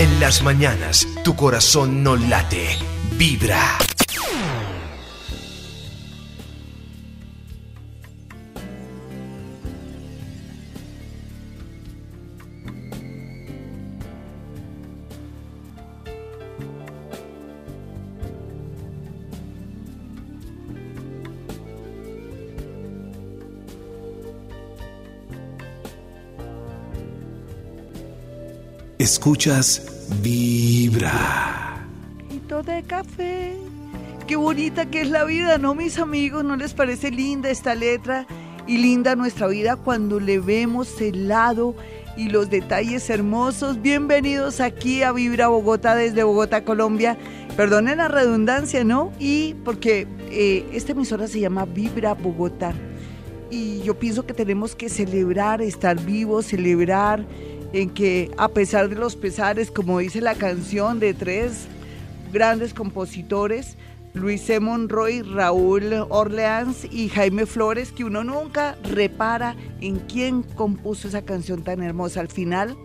En las mañanas, tu corazón no late, vibra. Escuchas Vibra. Hito de café. Qué bonita que es la vida, ¿no, mis amigos? ¿No les parece linda esta letra? Y linda nuestra vida cuando le vemos el lado y los detalles hermosos. Bienvenidos aquí a Vibra Bogotá desde Bogotá, Colombia. Perdonen la redundancia, ¿no? Y porque eh, esta emisora se llama Vibra Bogotá. Y yo pienso que tenemos que celebrar, estar vivos, celebrar en que a pesar de los pesares, como dice la canción de tres grandes compositores, Luis C. Monroy, Raúl Orleans y Jaime Flores, que uno nunca repara en quién compuso esa canción tan hermosa. Al final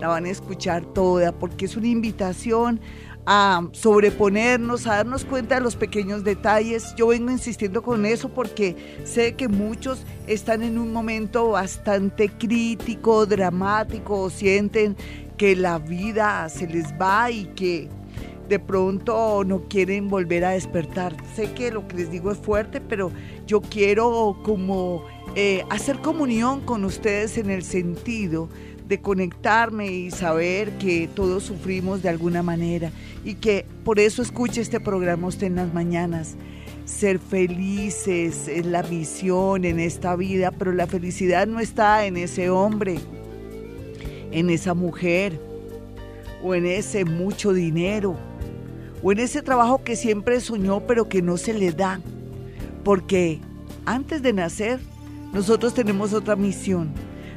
la van a escuchar toda porque es una invitación a sobreponernos, a darnos cuenta de los pequeños detalles. Yo vengo insistiendo con eso porque sé que muchos están en un momento bastante crítico, dramático, sienten que la vida se les va y que de pronto no quieren volver a despertar. Sé que lo que les digo es fuerte, pero yo quiero como eh, hacer comunión con ustedes en el sentido de conectarme y saber que todos sufrimos de alguna manera y que por eso escuche este programa usted en las mañanas. Ser felices es la misión en esta vida, pero la felicidad no está en ese hombre, en esa mujer o en ese mucho dinero o en ese trabajo que siempre soñó pero que no se le da. Porque antes de nacer nosotros tenemos otra misión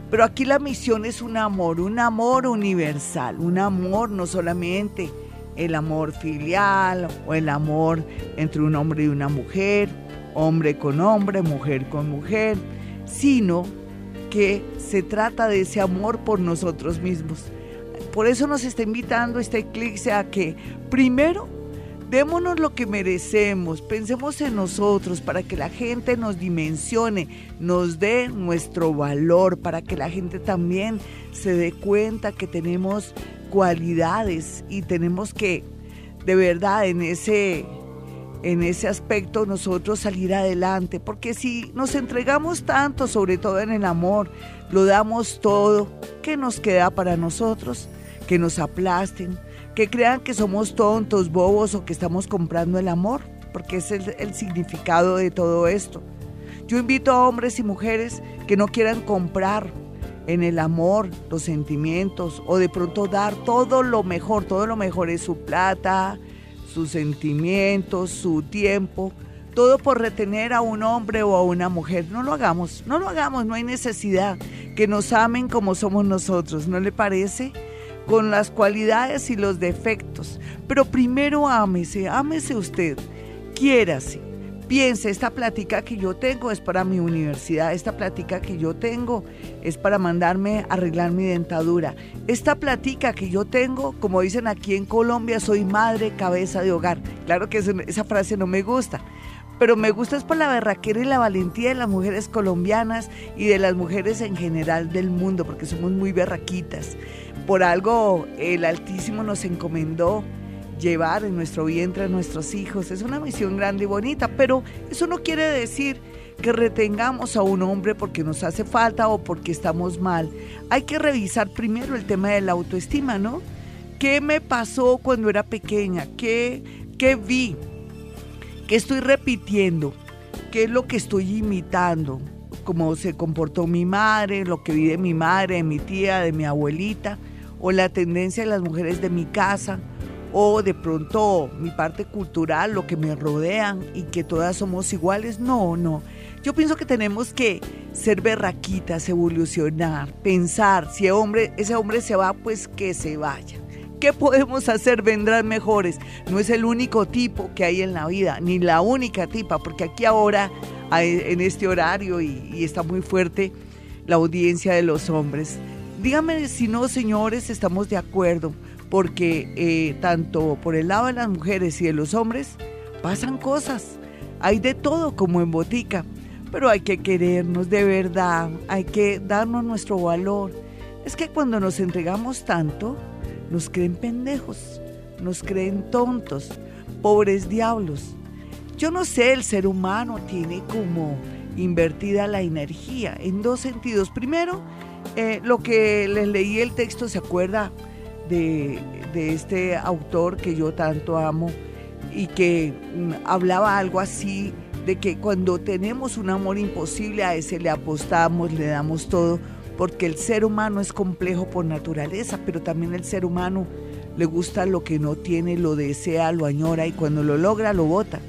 pero aquí la misión es un amor, un amor universal, un amor no solamente el amor filial o el amor entre un hombre y una mujer, hombre con hombre, mujer con mujer, sino que se trata de ese amor por nosotros mismos. Por eso nos está invitando este eclipse a que primero Démonos lo que merecemos, pensemos en nosotros para que la gente nos dimensione, nos dé nuestro valor, para que la gente también se dé cuenta que tenemos cualidades y tenemos que, de verdad, en ese, en ese aspecto nosotros salir adelante, porque si nos entregamos tanto, sobre todo en el amor, lo damos todo, ¿qué nos queda para nosotros? Que nos aplasten, que crean que somos tontos, bobos o que estamos comprando el amor, porque es el, significado de todo esto. Yo invito a hombres y mujeres que no quieran comprar en el amor, los sentimientos o de pronto dar todo lo mejor, todo lo mejor es su plata, sus sentimientos, su tiempo, todo por retener a un hombre o a una mujer. No lo hagamos, no lo hagamos, no hay necesidad que nos amen como somos nosotros, ¿no le parece? Con las cualidades y los defectos. Pero primero ámese, ámese usted, quiérase. Piense, esta plática que yo tengo es para mi universidad, esta plática que yo tengo es para mandarme arreglar mi dentadura. Esta plática que yo tengo, como dicen aquí en Colombia, soy madre cabeza de hogar. Claro que esa frase no me gusta, pero me gusta es por la berraquera y la valentía de las mujeres colombianas y de las mujeres en general del mundo, porque somos muy berraquitas. Por algo el Altísimo nos encomendó llevar en nuestro vientre a nuestros hijos. Es una misión grande y bonita, pero eso no quiere decir que retengamos a un hombre porque nos hace falta o porque estamos mal. Hay que revisar primero el tema de la autoestima, ¿no? ¿Qué me pasó cuando era pequeña? ¿Qué, qué vi? ¿Qué estoy repitiendo? ¿Qué es lo que estoy imitando? ¿Cómo se comportó mi madre? ¿Lo que vi de mi madre, de mi tía, de mi abuelita? O la tendencia de las mujeres de mi casa o de pronto mi parte cultural, lo que me rodean y que todas somos iguales. No, no. Yo pienso que tenemos que ser berraquitas, evolucionar, pensar, si hombre, ese hombre se va, pues que se vaya. ¿Qué podemos hacer? Vendrán mejores. No es el único tipo que hay en la vida, ni la única tipa, porque aquí ahora, en este horario, y, y está muy fuerte la audiencia de los hombres Díganme si no, señores, estamos de acuerdo, porque eh, tanto por el lado de las mujeres y de los hombres pasan cosas. Hay de todo como en botica, pero hay que querernos de verdad, hay que darnos nuestro valor. Es que cuando nos entregamos tanto, nos creen pendejos, nos creen tontos, pobres diablos. Yo no sé, el ser humano tiene como invertida la energía en dos sentidos. Primero, eh, lo que les leí el texto, ¿se acuerda de, de este autor que yo tanto amo y que mm, hablaba algo así de que cuando tenemos un amor imposible a ese le apostamos, le damos todo, porque el ser humano es complejo por naturaleza, pero también el ser humano le gusta lo que no tiene, lo desea, lo añora y cuando lo logra lo bota.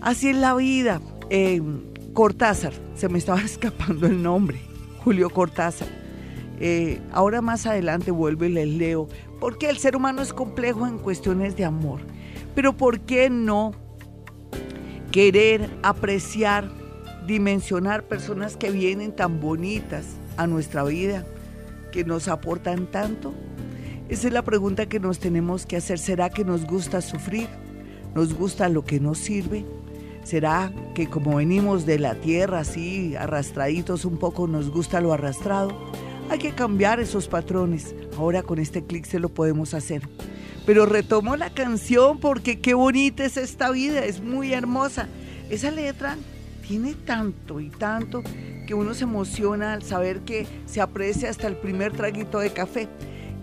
Así es la vida. Eh, Cortázar, se me estaba escapando el nombre, Julio Cortázar. Eh, ahora más adelante vuelvo y les leo, porque el ser humano es complejo en cuestiones de amor, pero ¿por qué no querer apreciar, dimensionar personas que vienen tan bonitas a nuestra vida, que nos aportan tanto? Esa es la pregunta que nos tenemos que hacer. ¿Será que nos gusta sufrir? ¿Nos gusta lo que nos sirve? ¿Será que como venimos de la tierra así arrastraditos un poco nos gusta lo arrastrado? Hay que cambiar esos patrones. Ahora con este clic se lo podemos hacer. Pero retomo la canción porque qué bonita es esta vida, es muy hermosa. Esa letra tiene tanto y tanto que uno se emociona al saber que se aprecia hasta el primer traguito de café.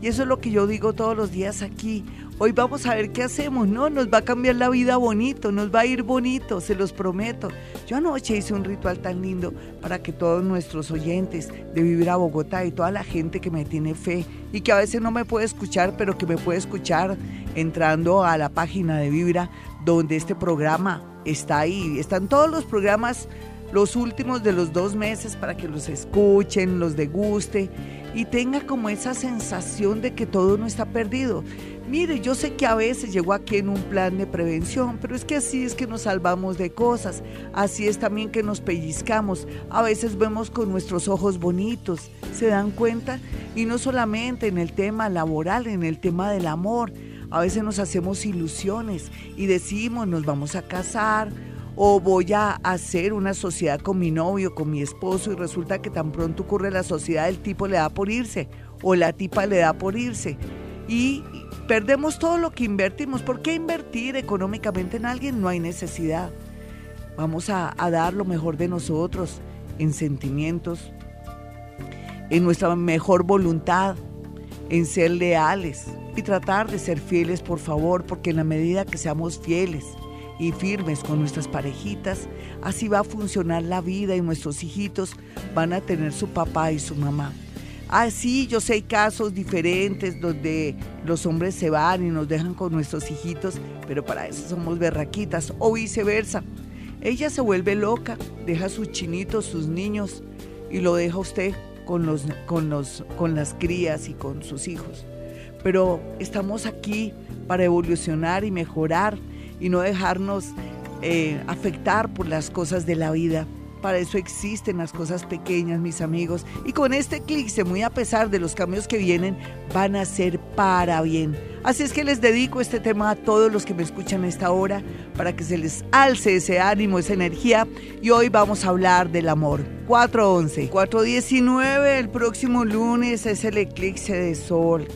Y eso es lo que yo digo todos los días aquí. Hoy vamos a ver qué hacemos, ¿no? Nos va a cambiar la vida bonito, nos va a ir bonito, se los prometo. Yo anoche hice un ritual tan lindo para que todos nuestros oyentes de Vivir a Bogotá y toda la gente que me tiene fe y que a veces no me puede escuchar, pero que me puede escuchar entrando a la página de Vibra, donde este programa está ahí. Están todos los programas, los últimos de los dos meses, para que los escuchen, los deguste y tenga como esa sensación de que todo no está perdido. Mire, yo sé que a veces llegó aquí en un plan de prevención, pero es que así es que nos salvamos de cosas, así es también que nos pellizcamos, a veces vemos con nuestros ojos bonitos, ¿se dan cuenta? Y no solamente en el tema laboral, en el tema del amor, a veces nos hacemos ilusiones y decimos nos vamos a casar o voy a hacer una sociedad con mi novio, con mi esposo y resulta que tan pronto ocurre la sociedad el tipo le da por irse o la tipa le da por irse y perdemos todo lo que invertimos. ¿Por qué invertir económicamente en alguien? No hay necesidad. Vamos a, dar lo mejor de nosotros en sentimientos, en nuestra mejor voluntad, en ser leales y tratar de ser fieles, por favor, porque en la medida que seamos fieles y firmes con nuestras parejitas, así va a funcionar la vida y nuestros hijitos van a tener su papá y su mamá. Ah, sí, yo sé casos diferentes donde los hombres se van y nos dejan con nuestros hijitos, pero para eso somos berraquitas o viceversa. Ella se vuelve loca, deja sus chinitos, sus niños y lo deja usted con, los, con, los, con las crías y con sus hijos. Pero estamos aquí para evolucionar y mejorar y no dejarnos eh, afectar por las cosas de la vida. Para eso existen las cosas pequeñas, mis amigos. Y con este clic, muy a pesar de los cambios que vienen, van a ser para bien. Así es que les dedico este tema a todos los que me escuchan a esta hora para que se les alce ese ánimo, esa energía. Y hoy vamos a hablar del amor. 411, 419, el próximo lunes es el eclipse de sol.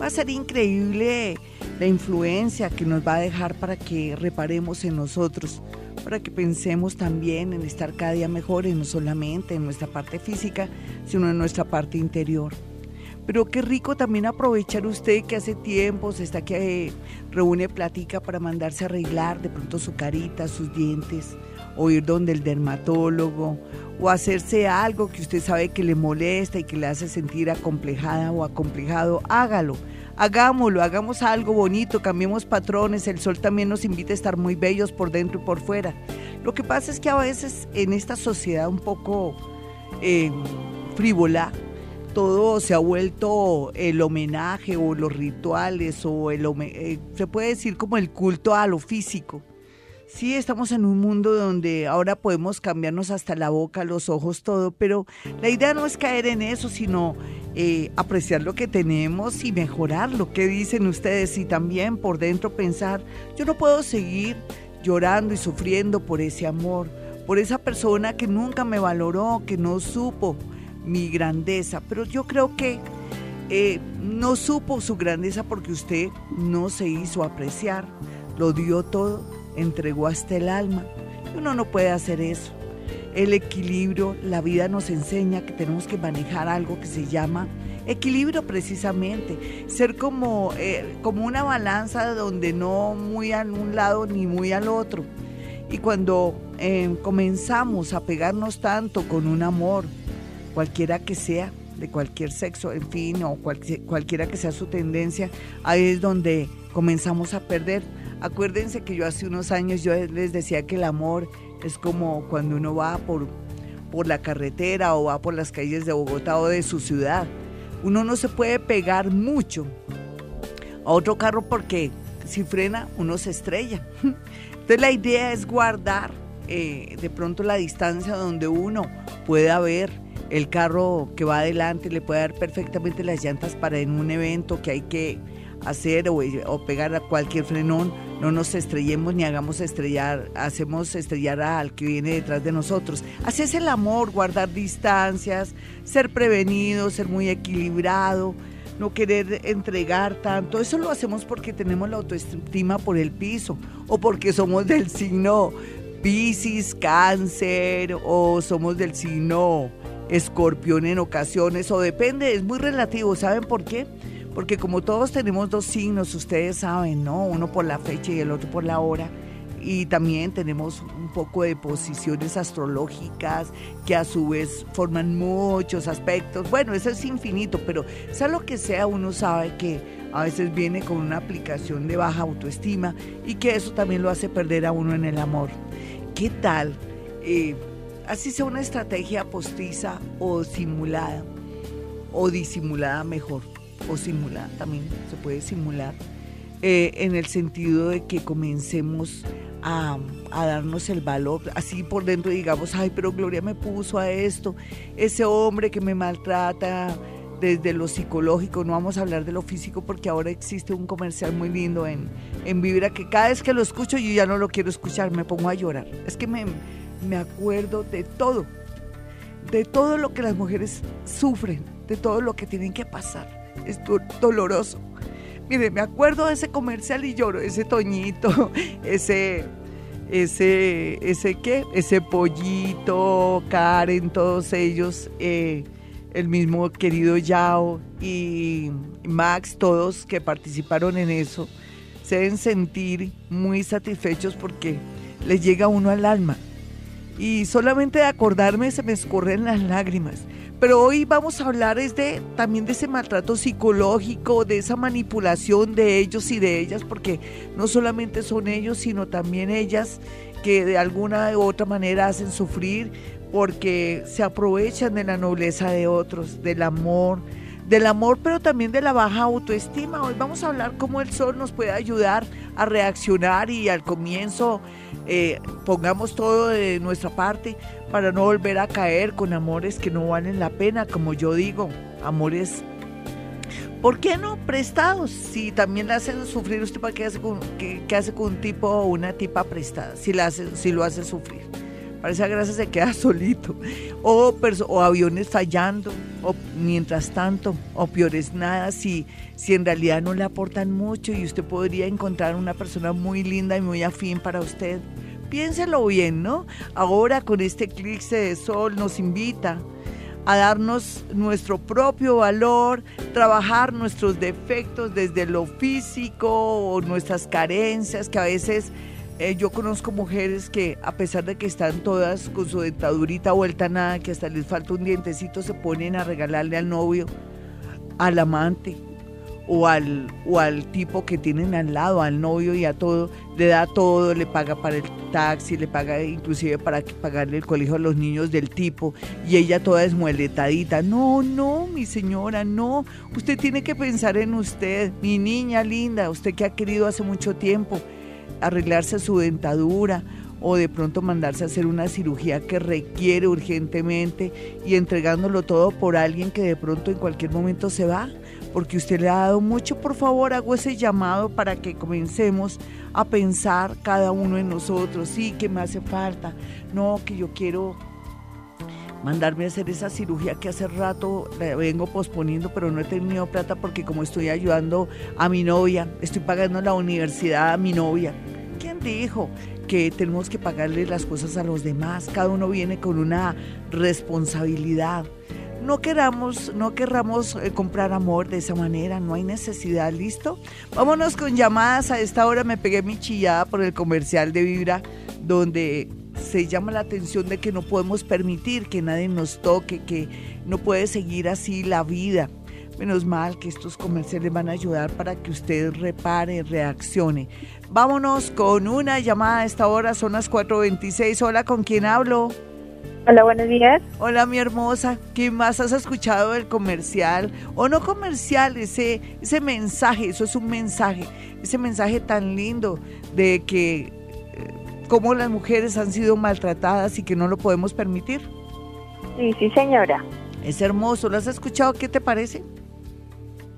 Va a ser increíble la influencia que nos va a dejar para que reparemos en nosotros para que pensemos también en estar cada día mejor, y no solamente en nuestra parte física, sino en nuestra parte interior. Pero qué rico también aprovechar usted que hace tiempo se está que eh, reúne platica para mandarse a arreglar de pronto su carita, sus dientes, o ir donde el dermatólogo, o hacerse algo que usted sabe que le molesta y que le hace sentir acomplejada o acomplejado, hágalo Hagámoslo, hagamos algo bonito, cambiemos patrones, el sol también nos invita a estar muy bellos por dentro y por fuera. Lo que pasa es que a veces en esta sociedad un poco eh, frívola, todo se ha vuelto el homenaje o los rituales o el eh, se puede decir como el culto a lo físico. Sí, estamos en un mundo donde ahora podemos cambiarnos hasta la boca, los ojos, todo, pero la idea no es caer en eso, sino eh, apreciar lo que tenemos y mejorar lo que dicen ustedes y también por dentro pensar, yo no puedo seguir llorando y sufriendo por ese amor, por esa persona que nunca me valoró, que no supo mi grandeza, pero yo creo que eh, no supo su grandeza porque usted no se hizo apreciar, lo dio todo, entregó hasta el alma. Uno no puede hacer eso. El equilibrio, la vida nos enseña que tenemos que manejar algo que se llama equilibrio precisamente, ser como, eh, como una balanza donde no muy a un lado ni muy al otro. Y cuando eh, comenzamos a pegarnos tanto con un amor, cualquiera que sea, de cualquier sexo, en fin, o cualquiera que sea su tendencia, ahí es donde comenzamos a perder. Acuérdense que yo hace unos años yo les decía que el amor es como cuando uno va por, por la carretera o va por las calles de Bogotá o de su ciudad. Uno no se puede pegar mucho a otro carro porque si frena uno se estrella. Entonces la idea es guardar eh, de pronto la distancia donde uno pueda ver el carro que va adelante le puede dar perfectamente las llantas para en un evento que hay que hacer o, pegar a cualquier frenón, no nos estrellemos ni hagamos estrellar, hacemos estrellar al que viene detrás de nosotros. Así el amor, guardar distancias, ser prevenido, ser muy equilibrado, no querer entregar tanto. Eso lo hacemos porque tenemos la autoestima por el piso o porque somos del signo Piscis, Cáncer o somos del signo escorpión en ocasiones, o depende, es muy relativo. ¿Saben por qué? Porque como todos tenemos dos signos, ustedes saben, ¿no? Uno por la fecha y el otro por la hora. Y también tenemos un poco de posiciones astrológicas que a su vez forman muchos aspectos. Bueno, eso es infinito, pero sea lo que sea, uno sabe que a veces viene con una aplicación de baja autoestima y que eso también lo hace perder a uno en el amor. ¿Qué tal? Eh, así sea una estrategia postiza o simulada, o disimulada mejor, o simulada también se puede simular, eh, en el sentido de que comencemos a, a, darnos el valor, así por dentro digamos, ay, pero Gloria me puso a esto, ese hombre que me maltrata desde lo psicológico, no vamos a hablar de lo físico porque ahora existe un comercial muy lindo en, en Vibra que cada vez que lo escucho yo ya no lo quiero escuchar, me pongo a llorar. Es que me, me acuerdo de todo, de todo lo que las mujeres sufren, de todo lo que tienen que pasar. Es doloroso. Mire, me acuerdo de ese comercial y lloro, ese Toñito, ese, ese, ese qué, ese pollito, Karen, todos ellos, eh, el mismo querido Yao y Max, todos que participaron en eso, se deben sentir muy satisfechos porque les llega uno al alma y solamente de acordarme se me escorren las lágrimas. Pero hoy vamos a hablar es de también de ese maltrato psicológico, de esa manipulación de ellos y de ellas, porque no solamente son ellos, sino también ellas que de alguna u otra manera hacen sufrir porque se aprovechan de la nobleza de otros, del amor, del amor, pero también de la baja autoestima. Hoy vamos a hablar cómo el sol nos puede ayudar a reaccionar y al comienzo eh, pongamos todo de nuestra parte para no volver a caer con amores que no valen la pena, como yo digo, amores, ¿por qué no prestados? Si también le hacen sufrir usted, ¿para qué hace con, hace con un tipo o una tipa prestada? Si, la hace, si lo hace sufrir para esa grasa se queda solito. O, aviones fallando, o mientras tanto, o peores nada, si, si en realidad no le aportan mucho y usted podría encontrar una persona muy linda y muy afín para usted. Piénselo bien, ¿no? Ahora con este eclipse de sol nos invita a darnos nuestro propio valor, trabajar nuestros defectos desde lo físico o nuestras carencias que a veces eh, yo conozco mujeres que a pesar de que están todas con su dentadurita vuelta nada, que hasta les falta un dientecito, se ponen a regalarle al novio, al amante o al, o al tipo que tienen al lado, al novio y a todo, le da todo, le paga para el taxi, le paga inclusive para pagarle el colegio a los niños del tipo y ella toda desmueletadita. No, no, mi señora, no. Usted tiene que pensar en usted, mi niña linda, usted que ha querido hace mucho tiempo arreglarse su dentadura o de pronto mandarse a hacer una cirugía que requiere urgentemente y entregándolo todo por alguien que de pronto en cualquier momento se va, porque usted le ha dado mucho, por favor hago ese llamado para que comencemos a pensar cada uno en nosotros, sí, que me hace falta, no, que yo quiero mandarme a hacer esa cirugía que hace rato vengo posponiendo, pero no he tenido plata porque como estoy ayudando a mi novia, estoy pagando la universidad a mi novia. ¿Quién dijo que tenemos que pagarle las cosas a los demás? Cada uno viene con una responsabilidad. No queramos, no querramos eh, comprar amor de esa manera, no hay necesidad, ¿listo? Vámonos con llamadas. A esta hora me pegué mi chillada por el comercial de Vibra, donde se llama la atención de que no podemos permitir que nadie nos toque, que no puede seguir así la vida. Menos mal que estos comerciales van a ayudar para que usted repare, reaccione. Vámonos con una llamada a esta hora, son las 4.26. Hola, ¿con quién hablo? Hola, buenos días. Hola, mi hermosa. ¿Qué más has escuchado del comercial? O no comercial, ese, ese mensaje, eso es un mensaje, ese mensaje tan lindo de que cómo las mujeres han sido maltratadas y que no lo podemos permitir. Sí, sí, señora. Es hermoso, ¿lo has escuchado? ¿Qué te parece?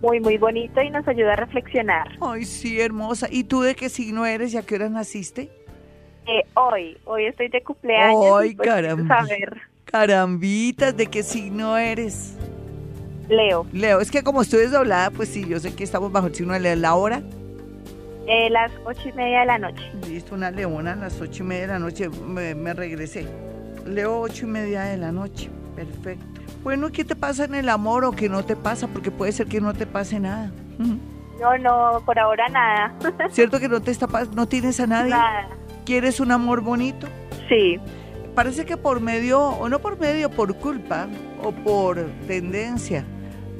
Muy, muy bonito y nos ayuda a reflexionar. Ay, sí, hermosa. ¿Y tú de qué signo eres y a qué hora naciste? Eh, hoy, hoy estoy de cumpleaños. Ay, pues, caramba. Carambitas, ¿de qué signo eres? Leo. Leo, es que como estoy desdoblada, pues sí, yo sé que estamos bajo el signo de Leo. ¿La hora? Eh, las ocho y media de la noche. Listo, una leona a las ocho y media de la noche. Me, regresé. Leo ocho y media de la noche. Perfecto. Bueno, ¿qué te pasa en el amor o qué no te pasa? Porque puede ser que no te pase nada. No, no, por ahora nada. ¿Cierto que no te está no tienes a nadie? Nada. ¿Quieres un amor bonito? Sí. Parece que por medio, o no por medio, por culpa o por tendencia,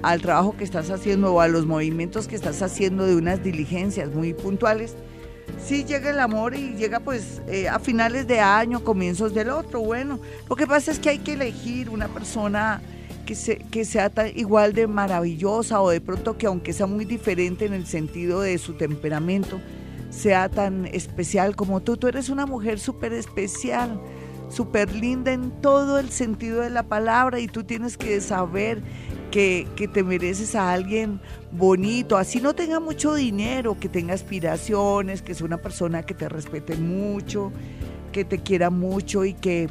al trabajo que estás haciendo o a los movimientos que estás haciendo de unas diligencias muy puntuales, sí llega el amor y llega pues eh, a finales de año, comienzos del otro. Bueno, lo que pasa es que hay que elegir una persona que, se, que sea igual de maravillosa o de pronto que aunque sea muy diferente en el sentido de su temperamento, sea tan especial como tú. Tú eres una mujer súper especial, súper linda en todo el sentido de la palabra y tú tienes que saber que, te mereces a alguien bonito, así no tenga mucho dinero, que tenga aspiraciones, que sea una persona que te respete mucho, que te quiera mucho y que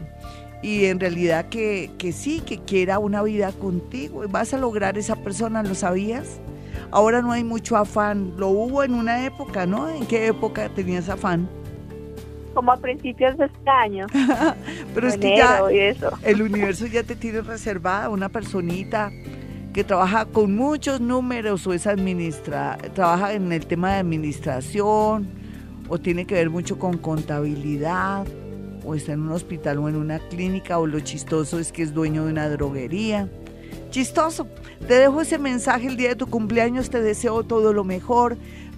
y en realidad que, que sí, que quiera una vida contigo. Vas a lograr esa persona, ¿lo sabías? Ahora no hay mucho afán, lo hubo en una época, ¿no? ¿En qué época tenías afán? Como a principios de este año. Pero es que ya el universo ya te tiene reservada una personita que trabaja con muchos números o es administra, trabaja en el tema de administración o tiene que ver mucho con contabilidad o está en un hospital o en una clínica o lo chistoso es que es dueño de una droguería. Chistoso. Te dejo ese mensaje el día de tu cumpleaños, te deseo todo lo mejor.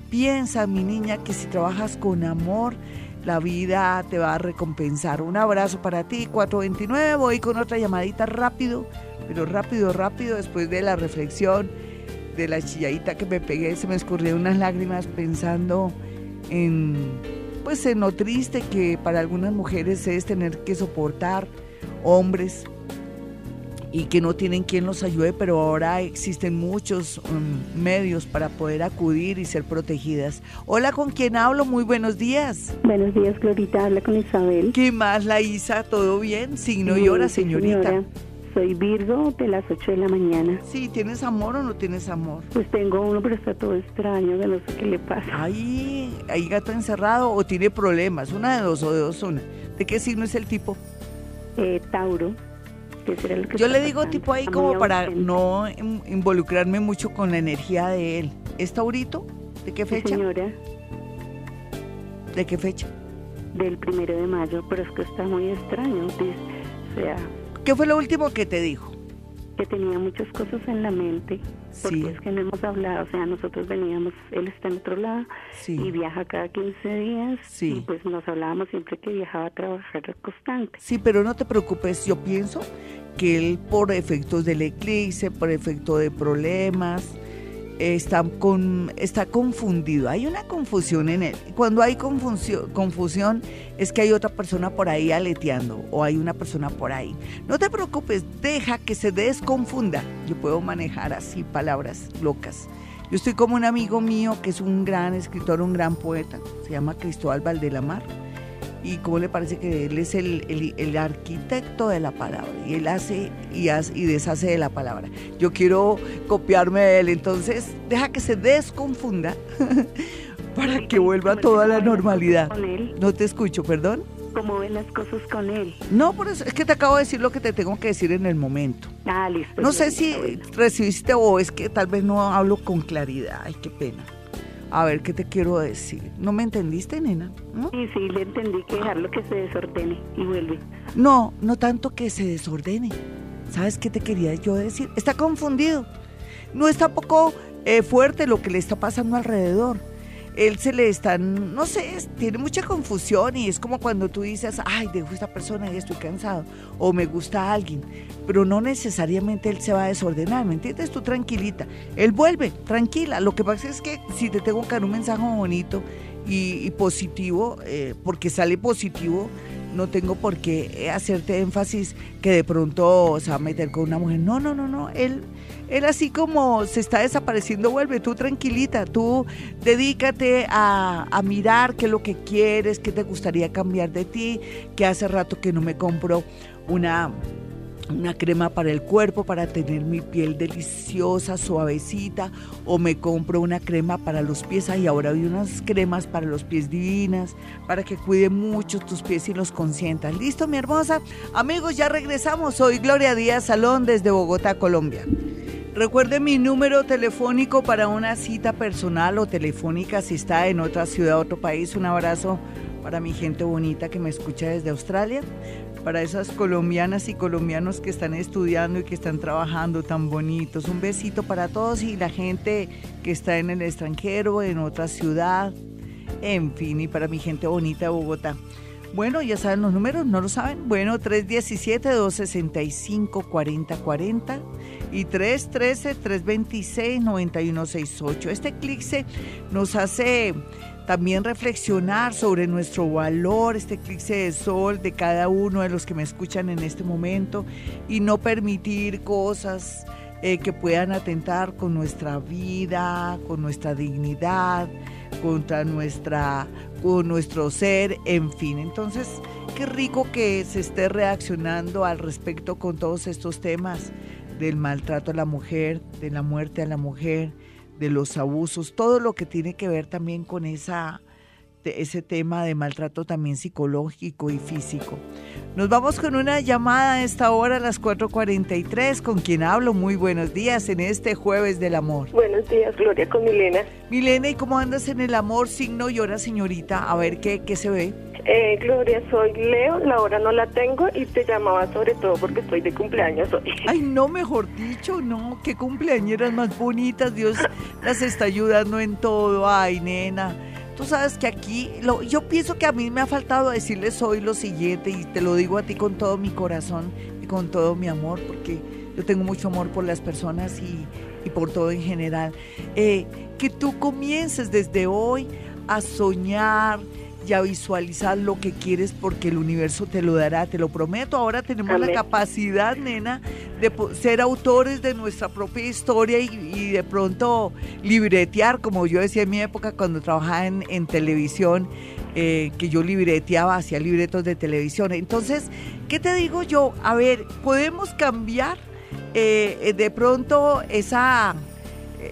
Piensa, mi niña, que si trabajas con amor, la vida te va a recompensar. Un abrazo para ti, 429. Voy con otra llamadita rápido pero rápido, rápido, después de la reflexión, de la chilladita que me pegué, se me escurrieron unas lágrimas pensando en, pues en lo triste que para algunas mujeres es tener que soportar hombres y que no tienen quien los ayude, pero ahora existen muchos um, medios para poder acudir y ser protegidas. Hola, ¿con quién hablo? Muy buenos días. Buenos días, Glorita. Habla con Isabel. ¿Qué más, la Isa? ¿Todo bien? Signo y hora, señorita. Soy Virgo de las 8 de la mañana. Sí, ¿tienes amor o no tienes amor? Pues tengo uno, pero está todo extraño, que no sé qué le pasa. Ay, ¿hay gato encerrado o tiene problemas? Una de dos o de dos una. ¿De qué signo es el tipo? Eh, Tauro. Yo le digo tipo ahí como para no involucrarme mucho con la energía de él. ¿Es Taurito? ¿De qué fecha? señora. ¿De qué fecha? Del primero de mayo, pero es que está muy extraño. O sea, ¿Qué fue lo último que te dijo? Que tenía muchas cosas en la mente. Porque es que no hemos hablado. O sea, nosotros veníamos, él está en otro lado y viaja cada 15 días. Sí. Y pues nos hablábamos siempre que viajaba a trabajar constante. Sí, pero no te preocupes. Yo pienso que él, por efectos del eclipse, por efecto de problemas, está, con, está confundido. Hay una confusión en él. Cuando hay confusión, confusión es que hay otra persona por ahí aleteando o hay una persona por ahí. No te preocupes, deja que se desconfunda. Yo puedo manejar así palabras locas. Yo estoy como un amigo mío que es un gran escritor, un gran poeta. Se llama Cristóbal Valdelamar y cómo le parece que él es el, el, arquitecto de la palabra y él hace y, hace y deshace de la palabra. Yo quiero copiarme de él, entonces deja que se desconfunda para que vuelva toda la normalidad. No te escucho, perdón. ¿Cómo ven las cosas con él? No, por eso es que te acabo de decir lo que te tengo que decir en el momento. Ah, listo. No sé si recibiste o es que tal vez no hablo con claridad. Ay, qué pena. A ver, ¿qué te quiero decir? ¿No me entendiste, nena? Sí, sí, le entendí que dejarlo que se desordene y vuelve. No, no tanto que se desordene. ¿Sabes qué te quería yo decir? Está confundido. No es tampoco eh, fuerte lo que le está pasando alrededor él se le están, no sé, tiene mucha confusión y es como cuando tú dices, ay, dejo esta persona y estoy cansado, o me gusta alguien, pero no necesariamente él se va a desordenar, ¿me entiendes? Tú tranquilita, él vuelve, tranquila, lo que pasa es que si te tengo que dar un mensaje bonito y, positivo, eh, porque sale positivo, no tengo por qué hacerte énfasis que de pronto se va a meter con una mujer, no, no, no, no, él él así como se está desapareciendo, vuelve, tú tranquilita, tú dedícate a, mirar qué es lo que quieres, qué te gustaría cambiar de ti, que hace rato que no me compro una una crema para el cuerpo para tener mi piel deliciosa, suavecita, o me compro una crema para los pies. Y ahora hay unas cremas para los pies divinas, para que cuide mucho tus pies y los consientas. ¿Listo, mi hermosa? Amigos, ya regresamos. Soy Gloria Díaz Salón desde Bogotá, Colombia. Recuerde mi número telefónico para una cita personal o telefónica si está en otra ciudad, otro país. Un abrazo para mi gente bonita que me escucha desde Australia, para esas colombianas y colombianos que están estudiando y que están trabajando tan bonitos. Un besito para todos y la gente que está en el extranjero, en otra ciudad, en fin, y para mi gente bonita de Bogotá. Bueno, ya saben los números, ¿no lo saben? Bueno, 317-265-4040 y 313-326-9168. Este eclipse nos hace también reflexionar sobre nuestro valor, este eclipse de sol de cada uno de los que me escuchan en este momento y no permitir cosas eh, que puedan atentar con nuestra vida, con nuestra dignidad, contra nuestra, con nuestro ser, en fin. Entonces, qué rico que se esté reaccionando al respecto con todos estos temas del maltrato a la mujer, de la muerte a la mujer, de los abusos, todo lo que tiene que ver también con esa, ese tema de maltrato también psicológico y físico. Nos vamos con una llamada a esta hora a las 4.43, con quien hablo. Muy buenos días en este jueves del amor. Buenos días, Gloria, con Milena. Milena, ¿y cómo andas en el amor, signo y hora, señorita? A ver qué, qué se ve. Eh, Gloria, soy Leo, la hora no la tengo y te llamaba sobre todo porque estoy de cumpleaños hoy. Ay, no, mejor dicho, no, qué cumpleañeras más bonitas, Dios las está ayudando en todo. Ay, nena. Tú sabes que aquí, yo pienso que a mí me ha faltado decirles hoy lo siguiente y te lo digo a ti con todo mi corazón y con todo mi amor, porque yo tengo mucho amor por las personas y, por todo en general. Eh, que tú comiences desde hoy a soñar, ya visualizar lo que quieres porque el universo te lo dará, te lo prometo. Ahora tenemos la capacidad, nena, de ser autores de nuestra propia historia y, de pronto libretear, como yo decía en mi época cuando trabajaba en, televisión, eh, que yo libreteaba, hacía libretos de televisión. Entonces, ¿qué te digo yo? A ver, podemos cambiar eh, de pronto esa,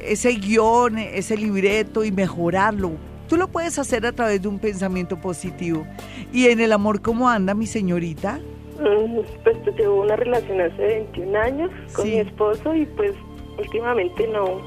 ese guion, ese libreto y mejorarlo Tú lo puedes hacer a través de un pensamiento positivo. ¿Y en el amor cómo anda mi señorita? Mm, pues llevo una relación hace 21 años con mi esposo y pues últimamente no,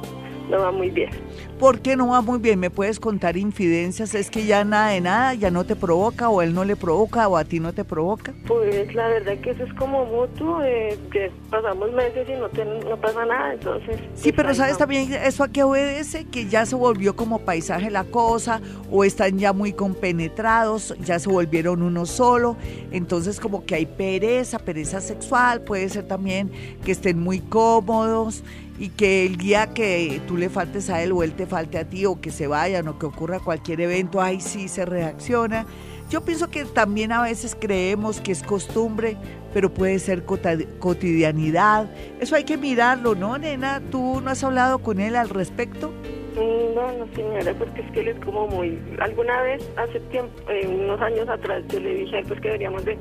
no va muy bien. ¿Por qué no va muy bien? ¿Me puedes contar infidencias? ¿Es que ya nada de nada, ya no te provoca o él no le provoca o a ti no te provoca? Pues la verdad que eso es como mutuo, eh, que pasamos meses y no, no pasa nada, entonces... Sí, pero ¿sabes también eso a qué obedece? Que ya se volvió como paisaje la cosa o están ya muy compenetrados, ya se volvieron uno solo, entonces como que hay pereza, pereza sexual, puede ser también que estén muy cómodos y que el día que tú le faltes a él o él te falte a ti o que se vayan o que ocurra cualquier evento, ahí sí se reacciona. Yo pienso que también a veces creemos que es costumbre, pero puede ser cotidianidad. Eso hay que mirarlo, ¿no, nena? ¿Tú no has hablado con él al respecto? Mm, no, no señora, porque es que él es como muy... Alguna vez, hace tiempo, eh, unos años atrás, yo le dije pues que deberíamos de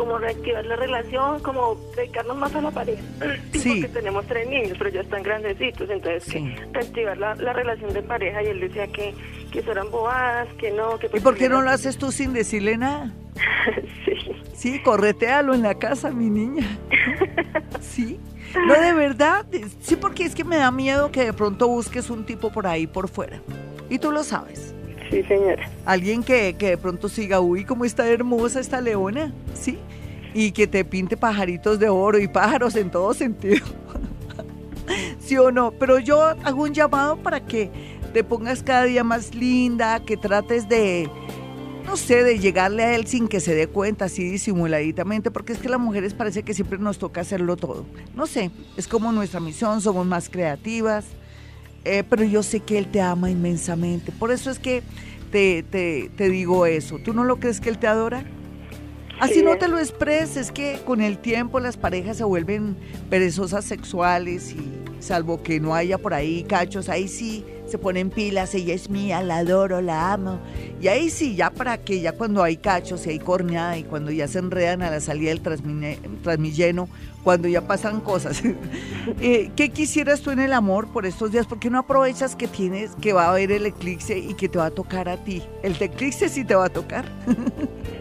como reactivar la relación, como dedicarnos más a la pareja. Sí. Porque tenemos tres niños, pero ya están grandecitos, entonces reactivar la, relación de pareja y él decía que, que eso eran bobadas, que no, que... ¿Y por qué no lo haces tú sin decirle nada? sí. Sí, corretealo en la casa, mi niña. sí. No, de verdad. Sí, porque es que me da miedo que de pronto busques un tipo por ahí por fuera. Y tú lo sabes. Sí, señora. Alguien que, que de pronto siga, uy, cómo está hermosa esta leona, ¿sí? Y que te pinte pajaritos de oro y pájaros en todo sentido. ¿Sí o no? Pero yo hago un llamado para que te pongas cada día más linda, que trates de, no sé, de llegarle a él sin que se dé cuenta, así disimuladitamente, porque es que las mujeres parece que siempre nos toca hacerlo todo. No sé, es como nuestra misión, somos más creativas, eh, pero yo sé que Él te ama inmensamente. Por eso es que te, te, te digo eso. ¿Tú no lo crees que Él te adora? Así no te lo expreses, que con el tiempo las parejas se vuelven perezosas sexuales y salvo que no haya por ahí cachos, ahí sí se ponen pilas, ella es mía, la adoro, la amo. Y ahí sí, ya para que ya cuando hay cachos y hay corneada y cuando ya se enredan a la salida del transmilleno, cuando ya pasan cosas. Eh, ¿Qué quisieras tú en el amor por estos días? ¿Por qué no aprovechas que tienes, que va a haber el eclipse y que te va a tocar a ti? El eclipse sí te va a tocar.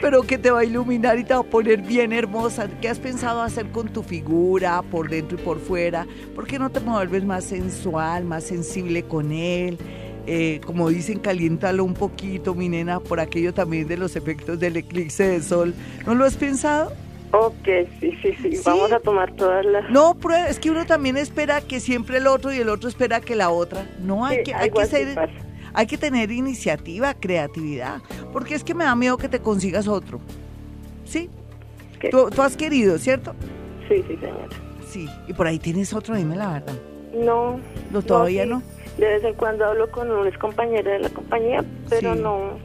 pero que te va a iluminar y te va a poner bien hermosa. ¿Qué has pensado hacer con tu figura, por dentro y por fuera? ¿Por qué no te vuelves más sensual, más sensible con él? Eh, como dicen, caliéntalo un poquito, mi nena, por aquello también de los efectos del eclipse de sol. ¿No lo has pensado? Ok, sí, sí, sí, vamos a tomar todas las... No, es que uno también espera que siempre el otro y el otro espera que la otra. No, hay que, hay que ser... Hay que tener iniciativa, creatividad, porque es que me da miedo que te consigas otro. ¿Sí? ¿Tú, has querido, ¿cierto? Sí, sí, señora. Sí, y por ahí tienes otro, dime la verdad. No. ¿No todavía no? De vez en cuando hablo con un ex compañero de la compañía, pero no.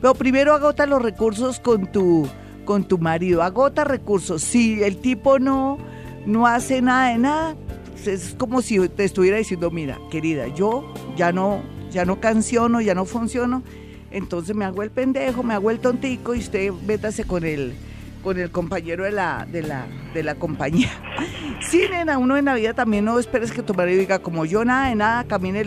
Pero primero agota los recursos con tu con tu marido, agota recursos. Si el tipo no no hace nada de nada, es como si te estuviera diciendo, mira, querida, yo ya no ya no canciono, ya no funciono, entonces me hago el pendejo, me hago el tontico y usted vétase con el, con el compañero de la, de la, de la compañía. Sí, nena, uno en la vida también no esperes que tu marido diga, como yo nada de nada, camine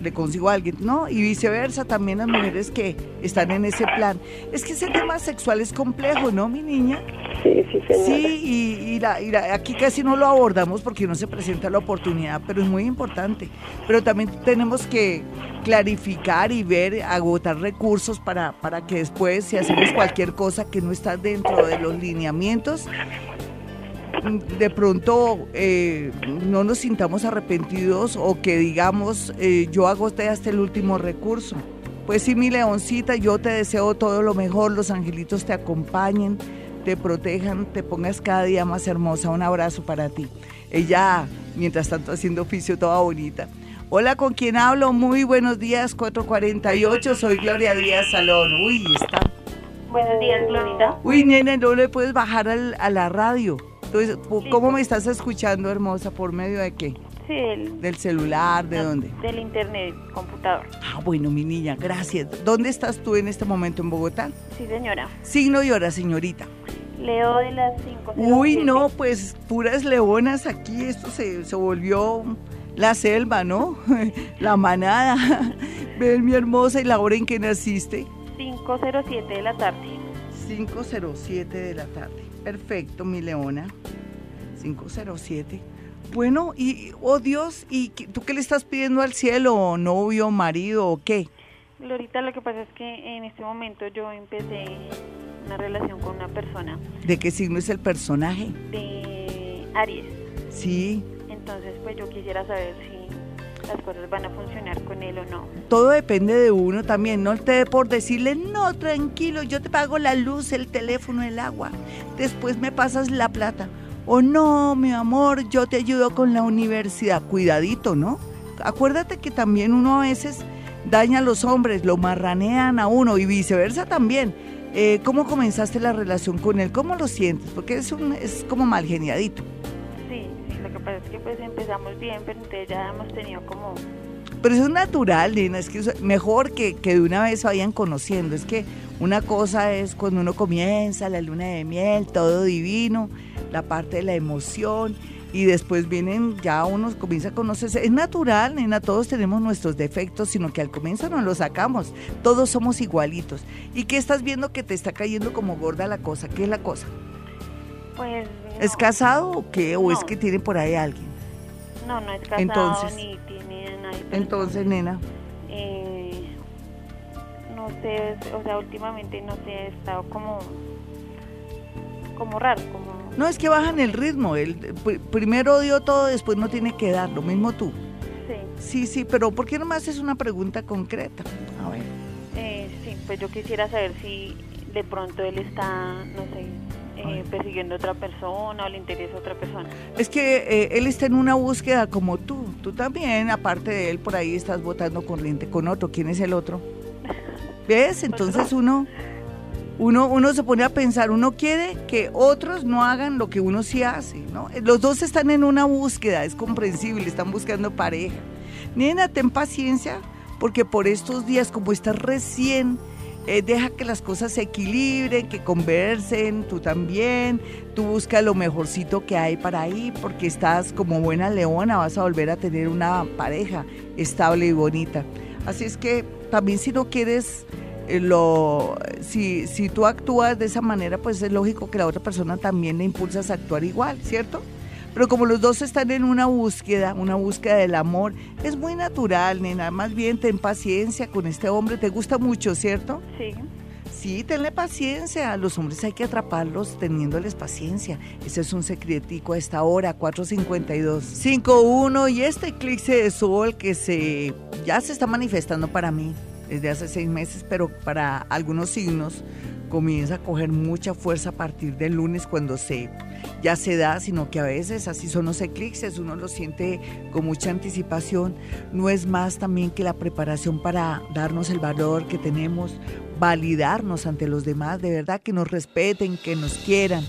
le, consigo a alguien, ¿no? Y viceversa, también las mujeres que están en ese plan. Es que ese tema sexual es complejo, ¿no, mi niña? Sí, sí, señora. Sí, y, aquí casi no lo abordamos porque no se presenta la oportunidad, pero es muy importante. Pero también tenemos que clarificar y ver, agotar recursos para, para que después, si hacemos cualquier cosa que no está dentro de los lineamientos, de pronto eh, no nos sintamos arrepentidos o que digamos, eh, yo agoté hasta el último recurso. Pues sí, mi leoncita, yo te deseo todo lo mejor, los angelitos te acompañen te protejan, te pongas cada día más hermosa. Un abrazo para ti. Ella, mientras tanto, haciendo oficio toda bonita. Hola, ¿con quién hablo? Muy buenos días, 448. Soy Gloria Díaz Salón. Uy, está. Buenos días, Glorita. Uy, nena, no le puedes bajar a la radio. Entonces, ¿cómo me estás escuchando, hermosa? ¿Por medio de qué? Sí, del celular, ¿de dónde? Del internet, computador. Ah, bueno, mi niña, gracias. ¿Dónde estás tú en este momento en Bogotá? Sí, señora. Signo y hora, señorita. Leo de las 5. Uy, no, pues puras leonas aquí, esto se, se volvió la selva, ¿no? la manada. Ven, mi hermosa, ¿y la hora en que naciste? 5.07 de la tarde. 5.07 de la tarde. Perfecto, mi leona. 507. Bueno, y, oh Dios, ¿y tú qué le estás pidiendo al cielo? ¿Novio, marido o qué? Lorita, lo que pasa es que en este momento yo empecé una relación con una persona. ¿De qué signo es el personaje? De Aries. Sí. Entonces, pues yo quisiera saber si las cosas van a funcionar con él o no. Todo depende de uno también, no te dé por decirle, no, tranquilo, yo te pago la luz, el teléfono, el agua, después me pasas la plata. O no, mi amor, yo te ayudo con la universidad. Cuidadito, ¿no? Acuérdate que también uno a veces daña a los hombres, lo marranean a uno y viceversa también. Eh, ¿Cómo comenzaste la relación con él? ¿Cómo lo sientes? Porque es, un, es como mal geniadito. Que pasa es que pues empezamos bien, pero entonces ya hemos tenido como... Pero eso es natural, Lina, es que mejor que, que de una vez vayan conociendo. Es que una cosa es cuando uno comienza la luna de miel, todo divino, la parte de la emoción y después vienen, ya uno comienza a conocerse. Es natural, nena, todos tenemos nuestros defectos, sino que al comienzo no los sacamos. Todos somos igualitos. ¿Y qué estás viendo que te está cayendo como gorda la cosa? ¿Qué es la cosa? Pues. ¿Es casado o qué? ¿O es que tiene por ahí alguien? No, no es casado entonces, ni tiene nadie. Entonces, nena. Eh, no sé, o sea, últimamente no sé, he estado como. como raro, como no, es que bajan el ritmo. El, primero dio todo, después no tiene que dar. Lo mismo tú. Sí. Sí, sí, pero ¿por qué no me haces una pregunta concreta? A ver. Eh, sí, pues yo quisiera saber si de pronto él está, no sé, eh, persiguiendo a otra persona o le interesa a otra persona. Es que eh, él está en una búsqueda como tú. Tú también, aparte de él, por ahí estás votando corriente con otro. ¿Quién es el otro? ¿Ves? Entonces uno uno, uno se pone a pensar, uno quiere que otros no hagan lo que uno sí hace, ¿no? Los dos están en una búsqueda, es comprensible, están buscando pareja. Nena, ten paciencia, porque por estos días, como estás recién, eh, deja que las cosas se equilibren, que conversen, tú también, tú busca lo mejorcito que hay para ahí, porque estás como buena leona, vas a volver a tener una pareja estable y bonita. Así es que también si no quieres eh, lo, si, si tú actúas de esa manera, pues es lógico que la otra persona también le impulsas a actuar igual, ¿cierto? Pero como los dos están en una búsqueda, una búsqueda del amor, es muy natural, nena. Más bien ten paciencia con este hombre, te gusta mucho, ¿cierto? Sí. Sí, tenle paciencia. A los hombres hay que atraparlos teniéndoles paciencia. Ese es un secretico a esta hora, 452. 51 y este eclipse de sol que se ya se está manifestando para mí desde hace seis meses, pero para algunos signos comienza a coger mucha fuerza a partir del lunes cuando se ya se da, sino que a veces así son los eclipses, uno lo siente con mucha anticipación. No es más también que la preparación para darnos el valor que tenemos, validarnos ante los demás, de verdad que nos respeten, que nos quieran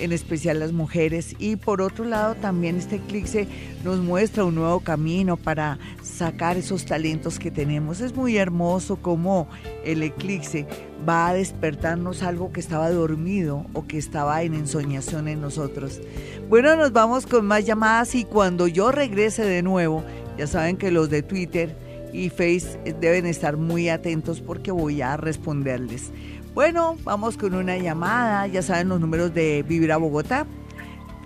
en especial las mujeres. Y por otro lado, también este eclipse nos muestra un nuevo camino para sacar esos talentos que tenemos. Es muy hermoso como el eclipse va a despertarnos algo que estaba dormido o que estaba en ensoñación en nosotros. Bueno, nos vamos con más llamadas y cuando yo regrese de nuevo, ya saben que los de Twitter y Face deben estar muy atentos porque voy a responderles. Bueno, vamos con una llamada. Ya saben los números de Vivir a Bogotá.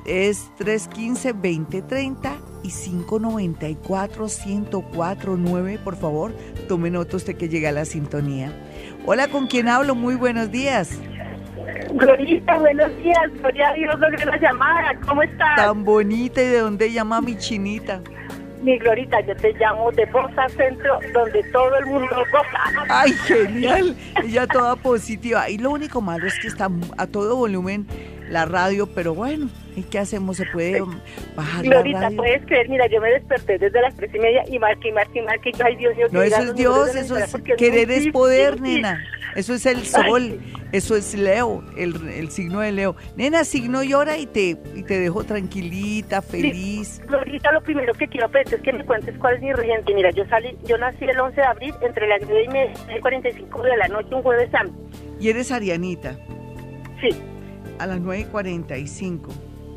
Es 315-2030 y 594-1049. Por favor, tome nota usted que llega a la sintonía. Hola, ¿con quién hablo? Muy buenos días. Glorita, buenos días. Gloria a Dios, la llamada. ¿Cómo estás? Tan bonita y de dónde llama mi chinita. Mi Glorita, yo te llamo de Bosa Centro, donde todo el mundo goza. ¡Ay, genial! Ella toda positiva. Y lo único malo es que está a todo volumen la radio, pero bueno, ¿y qué hacemos? ¿Se puede bajar Glorita, la radio? puedes creer, mira, yo me desperté desde las tres y media y marqué, y marqué, y marqué. Ay, Dios mío. No, eso es Dios, eso es querer es poder, nena. Eso es el sol, eso es Leo, el, signo de Leo. Nena, signo llora y te, y te dejo tranquilita, feliz. Glorita, lo primero que quiero pedir es que me cuentes cuál es mi regente. Mira, yo salí, yo nací el 11 de abril entre las 9 y media y 45 de la noche, un jueves santo. ¿Y eres arianita? Sí. A las 9 y 45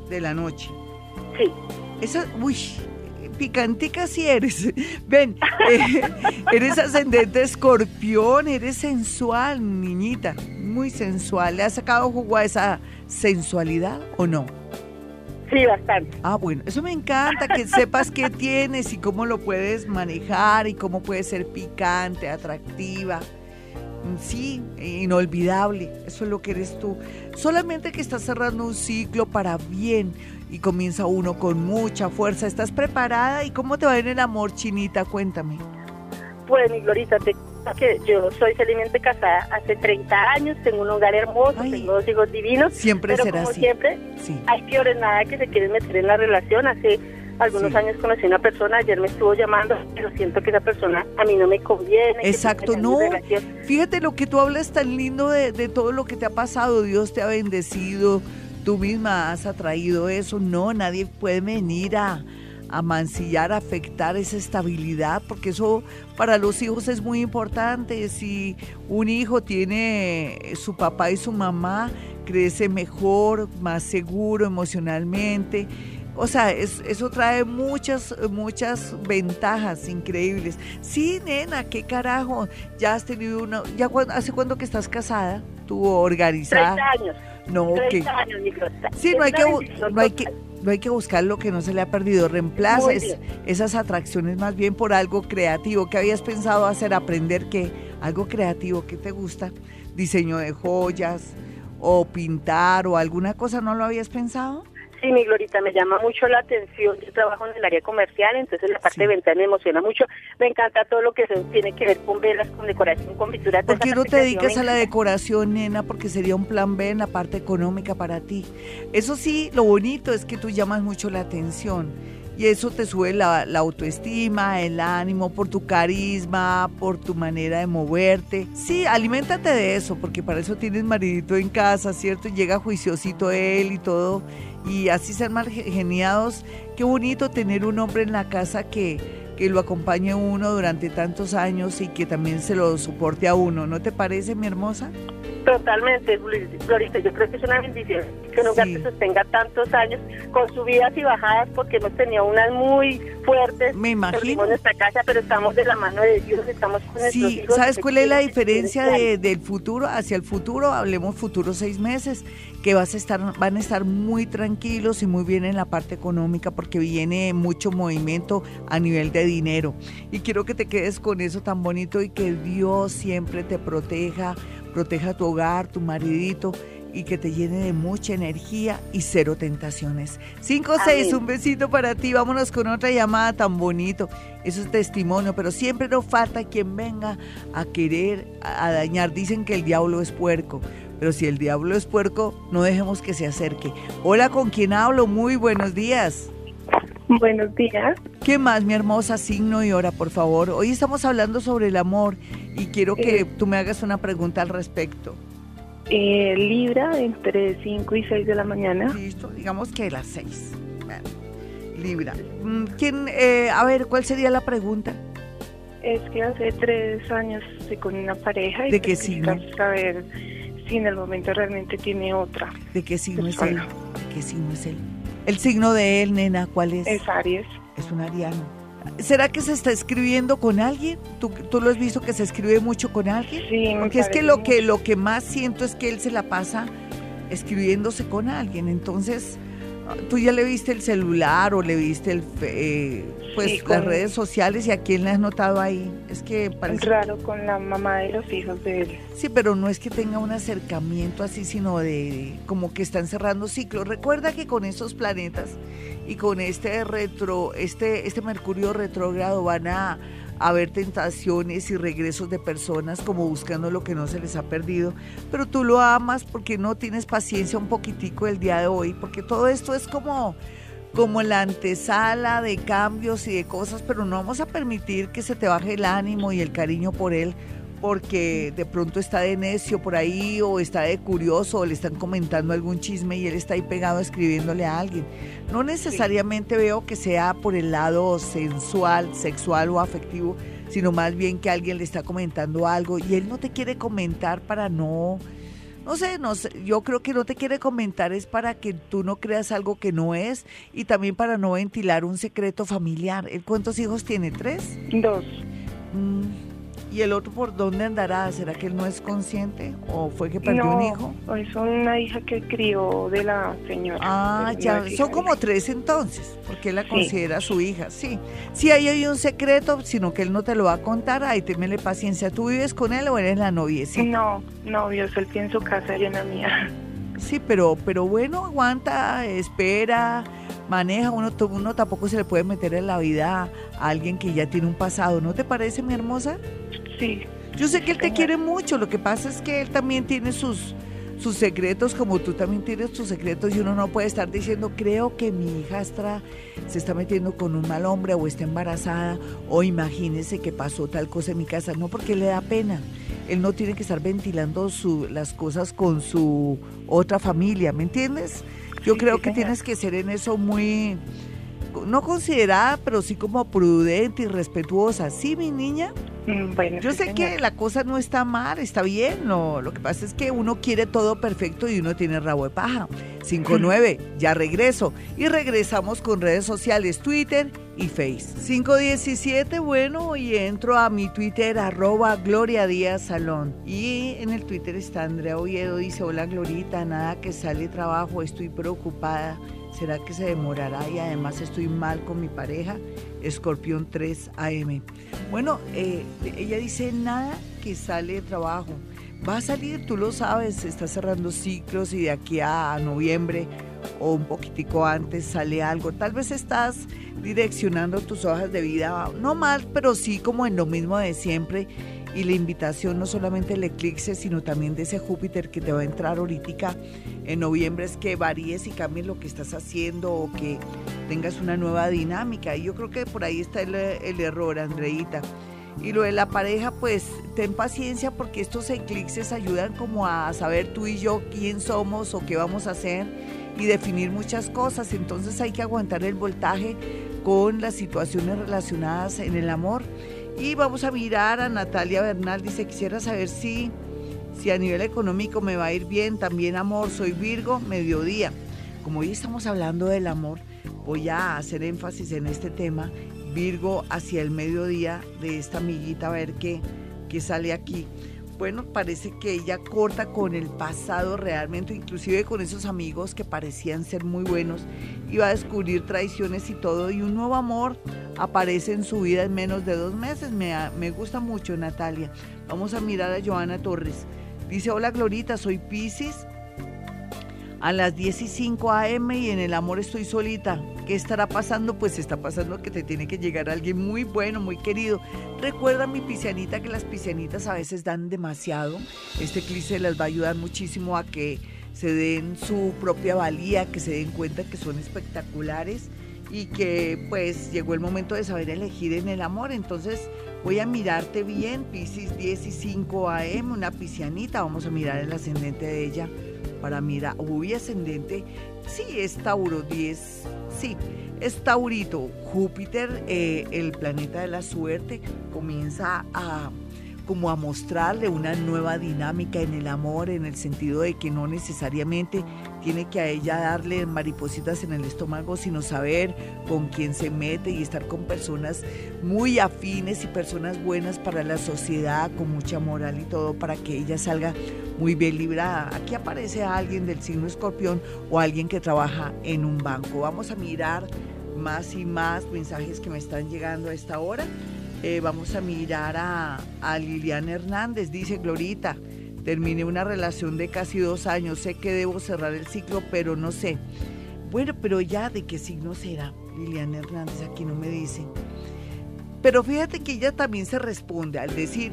de la noche. Sí. Esa, uy, picantica si eres. Ven, eh, eres ascendente escorpión, eres sensual, niñita, muy sensual. ¿Le has sacado jugo a esa sensualidad o no? Sí, bastante. Ah, bueno, eso me encanta, que sepas qué tienes y cómo lo puedes manejar y cómo puede ser picante, atractiva. Sí, inolvidable, eso es lo que eres tú. Solamente que estás cerrando un ciclo para bien y comienza uno con mucha fuerza. ¿Estás preparada? ¿Y cómo te va en el amor, Chinita? Cuéntame. Pues, mi Glorita, te que yo soy felizmente casada hace 30 años, tengo un hogar hermoso, tengo dos hijos divinos. Siempre pero será como así. siempre, sí. hay peores nada que se quieren meter en la relación. Hace algunos años conocí a una persona, ayer me estuvo llamando, pero siento que esa persona a mí no me conviene. Exacto, no. Fíjate lo que tú hablas tan lindo de, de todo lo que te ha pasado, Dios te ha bendecido, tú misma has atraído eso, no, nadie puede venir a a mancillar, a afectar esa estabilidad, porque eso para los hijos es muy importante. Si un hijo tiene su papá y su mamá, crece mejor, más seguro emocionalmente. O sea, eso trae muchas, muchas ventajas increíbles. Sí, nena, qué carajo. Ya has tenido una. Ya, ¿Hace cuánto que estás casada? Tú organizada. 30 años. No, 30 años, Sí, no hay que, no hay que, no hay que buscar lo que no se le ha perdido. Reemplaces esas atracciones más bien por algo creativo. ¿Qué habías pensado hacer? Aprender que algo creativo que te gusta, diseño de joyas o pintar o alguna cosa, ¿no lo habías pensado? Sí, mi Glorita, me llama mucho la atención. Yo trabajo en el área comercial, entonces la parte de venta me emociona mucho. Me encanta todo lo que se tiene que ver con velas, con decoración, con pintura. ¿Por qué no te dedicas a la decoración, nena? Porque sería un plan B en la parte económica para ti. Eso sí, lo bonito es que tú llamas mucho la atención y eso te sube la, autoestima, el ánimo, por tu carisma, por tu manera de moverte. Sí, aliméntate de eso, porque para eso tienes maridito en casa, ¿cierto? Llega juiciosito él y todo, y así ser mal geniados. Qué bonito tener un hombre en la casa que, que lo acompañe uno durante tantos años y que también se lo soporte a uno. ¿No te parece, mi hermosa? Totalmente, Florita. Yo creo que es una bendición que un hogar se sostenga tantos años con subidas y bajadas, porque hemos tenido unas muy fuertes. Me imagino. En nuestra casa, pero estamos de la mano de Dios, estamos con Sí, ¿sabes cuál es la diferencia de, del futuro hacia el futuro? Hablemos futuro seis meses, que vas a estar, van a estar muy tranquilos y muy bien en la parte económica, porque viene mucho movimiento a nivel de dinero. Y quiero que te quedes con eso tan bonito y que Dios siempre te proteja proteja tu hogar, tu maridito y que te llene de mucha energía y cero tentaciones. 5-6, un besito para ti. Vámonos con otra llamada tan bonito. Eso es testimonio, pero siempre nos falta quien venga a querer a dañar. Dicen que el diablo es puerco, pero si el diablo es puerco, no dejemos que se acerque. Hola, ¿con quién hablo? Muy buenos días. Buenos días. ¿Qué más, mi hermosa? Signo y hora, por favor. Hoy estamos hablando sobre el amor y quiero que eh, tú me hagas una pregunta al respecto. Eh, Libra, entre 5 y 6 de la mañana. Listo, digamos que las 6. Libra. Mm, ¿Quién, eh, a ver, ¿cuál sería la pregunta? Es que hace tres años estoy con una pareja y ¿De qué signo? saber si en el momento realmente tiene otra. ¿De qué signo es él? ¿De qué signo es él? El signo de él, nena, ¿cuál es? Es Aries. Es un ariano. ¿Será que se está escribiendo con alguien? ¿Tú, ¿Tú, lo has visto que se escribe mucho con alguien? Sí, Porque es que lo, que lo que más siento es que él se la pasa escribiéndose con alguien. Entonces, ¿tú ya le viste el celular o le viste el, eh, pues, sí, las redes sociales y a quién le has notado ahí? Es que parece... Raro con la mamá de los hijos de él. Sí, pero no es que tenga un acercamiento así, sino de como que están cerrando ciclos. Recuerda que con esos planetas y con este retro, este, este Mercurio retrógrado van a haber tentaciones y regresos de personas como buscando lo que no se les ha perdido, pero tú lo amas porque no tienes paciencia un poquitico el día de hoy, porque todo esto es como como la antesala de cambios y de cosas, pero no vamos a permitir que se te baje el ánimo y el cariño por él, porque de pronto está de necio por ahí o está de curioso o le están comentando algún chisme y él está ahí pegado escribiéndole a alguien. No necesariamente veo que sea por el lado sensual, sexual o afectivo, sino más bien que alguien le está comentando algo y él no te quiere comentar para no... No sé, no sé, yo creo que no te quiere comentar es para que tú no creas algo que no es y también para no ventilar un secreto familiar. ¿Cuántos hijos tiene? ¿Tres? Dos. Mm, ¿Y el otro por dónde andará? ¿Será que él no es consciente o fue que perdió no, un hijo? es una hija que crió de la señora. Ah, ya, son como tres entonces, porque él la considera su hija, sí. Si ahí hay un secreto, sino que él no te lo va a contar, ahí témele paciencia. ¿Tú vives con él o eres la noviecita? No, novios, él tiene su casa y en la mía. Sí, pero, pero bueno, aguanta, espera, maneja. Uno, uno tampoco se le puede meter en la vida a alguien que ya tiene un pasado. ¿No te parece, mi hermosa? Sí. Yo sé que él te quiere mucho. Lo que pasa es que él también tiene sus, sus secretos, como tú también tienes tus secretos, y uno no puede estar diciendo, creo que mi hijastra se está metiendo con un mal hombre o está embarazada, o imagínese que pasó tal cosa en mi casa. No, porque le da pena. Él no tiene que estar ventilando su, las cosas con su otra familia, ¿me entiendes? Yo creo que tienes que ser en eso muy, no considerada, pero sí como prudente y respetuosa. ¿Sí, mi niña? Mm, Yo sé que la cosa no está mal, está bien. No, lo que pasa es que uno quiere todo perfecto y uno tiene rabo de paja. 59, ya regreso. Y regresamos con redes sociales, Twitter y Face. 517, bueno, y entro a mi Twitter, arroba Gloria Díaz Salón. Y en el Twitter está Andrea Oviedo, dice, hola Glorita, nada que sale trabajo, estoy preocupada. ¿Será que se demorará? Y además estoy mal con mi pareja. Escorpión 3 AM. Bueno, eh, ella dice nada que sale de trabajo. Va a salir, tú lo sabes, está cerrando ciclos y de aquí a noviembre o un poquitico antes sale algo. Tal vez estás direccionando tus hojas de vida, no mal, pero sí como en lo mismo de siempre y la invitación no solamente el eclipse, sino también de ese Júpiter que te va a entrar ahorita en noviembre es que varíes y cambies lo que estás haciendo o que tengas una nueva dinámica. Y yo creo que por ahí está el, el error, Andreita. Y lo de la pareja, pues ten paciencia porque estos eclipses ayudan como a saber tú y yo quién somos o qué vamos a hacer y definir muchas cosas. Entonces hay que aguantar el voltaje con las situaciones relacionadas en el amor y vamos a mirar a Natalia Bernal, dice, quisiera saber si, si a nivel económico me va a ir bien, también amor, soy Virgo, mediodía. Como hoy estamos hablando del amor, voy a hacer énfasis en este tema, Virgo hacia el mediodía de esta amiguita, a ver qué, qué sale aquí bueno, parece que ella corta con el pasado realmente, inclusive con esos amigos que parecían ser muy buenos, va a descubrir traiciones y todo, y un nuevo amor aparece en su vida en menos de dos meses. Me, me gusta mucho, Natalia. Vamos a mirar a Joana Torres. Dice, hola Glorita, soy Pisces. A las 10 y 5 AM y en el amor estoy solita. ¿Qué estará pasando? Pues está pasando que te tiene que llegar alguien muy bueno, muy querido. Recuerda mi piscianita que las piscianitas a veces dan demasiado. Este eclipse les va a ayudar muchísimo a que se den su propia valía, que se den cuenta que son espectaculares y que pues llegó el momento de saber elegir en el amor. Entonces voy a mirarte bien, Piscis 10 y 5 AM, una piscianita, vamos a mirar el ascendente de ella para mirar, uy, ascendente, sí, es Tauro 10, sí, es Taurito, Júpiter, eh, el planeta de la suerte, comienza a como a mostrarle una nueva dinámica en el amor, en el sentido de que no necesariamente tiene que a ella darle maripositas en el estómago, sino saber con quién se mete y estar con personas muy afines y personas buenas para la sociedad, con mucha moral y todo, para que ella salga muy bien librada. Aquí aparece alguien del signo escorpión o alguien que trabaja en un banco. Vamos a mirar más y más mensajes que me están llegando a esta hora. Eh, vamos a mirar a, Liliana Hernández, dice Glorita. Terminé una relación de casi dos años. Sé que debo cerrar el ciclo, pero no sé. Bueno, pero ya de qué signo será Liliana Hernández, aquí no me dicen. Pero fíjate que ella también se responde al decir,